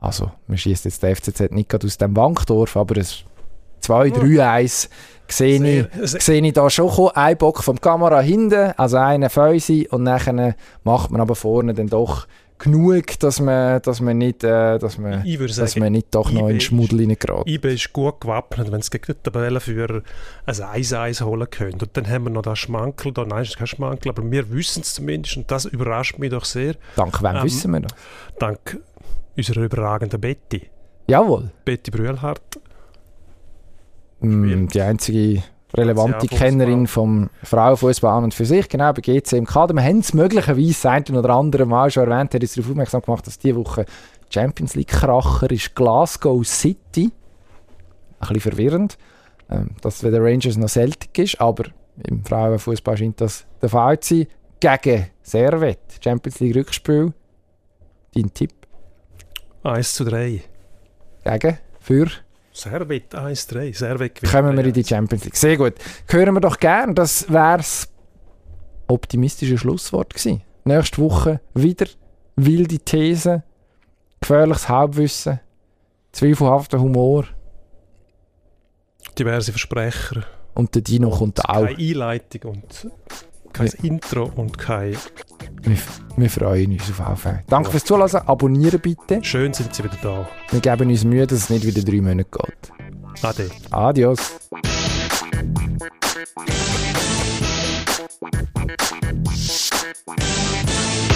Also, man schießt jetzt der FCZ nicht gerade aus dem Wankdorf, aber es 2-3-1 sehe ich, sehe ich da schon kommen. Ein Bock vom Kamera hinten, also einen Fäuse und nachher macht man aber vorne dann doch genug, dass man, dass man, nicht, äh, dass man, dass sagen, man nicht doch noch in den Schmuddel reingerät. IB ist gut gewappnet, wenn es gegen den Tabellenführer ein 1-1 holen könnte. Und dann haben wir noch das Schmankel da. Nein, es ist kein Schmankel, aber wir wissen es zumindest und das überrascht mich doch sehr. Dank wem ähm, wissen wir das? Dank unserer überragenden Betty. Jawohl. Betty Brühlhardt. Mm, die einzige relevante Kennerin vom Frauenfußball und für sich, genau, bei GC im Kader. Wir haben es möglicherweise ein oder andere Mal schon erwähnt, hat uns darauf aufmerksam gemacht, dass diese Woche Champions League-Kracher ist Glasgow City. Ein bisschen verwirrend, ähm, dass es der Rangers noch Celtic ist, aber im Frauenfußball scheint das der Fall zu sein. Gegen Servet, Champions League Rückspiel. Dein Tipp? 1 zu 3. Gegen? Für? Servet 1-3, Servet gewinnt. Kommen wir in die Champions League. Sehr gut. Hören wir doch gern, das wäre das optimistische Schlusswort gewesen. Nächste Woche wieder wilde Thesen, gefährliches Halbwissen, zweifelhafter Humor. Diverse Versprecher. Und der Dino und kommt auch. Keine Einleitung und kein ja. Intro und kein... Wir, wir freuen uns auf jeden. Danke ja. fürs Zuhören. Abonnieren bitte. Schön sind Sie wieder da. Wir geben uns Mühe, dass es nicht wieder drei Monate geht. Ade. Adios. Thank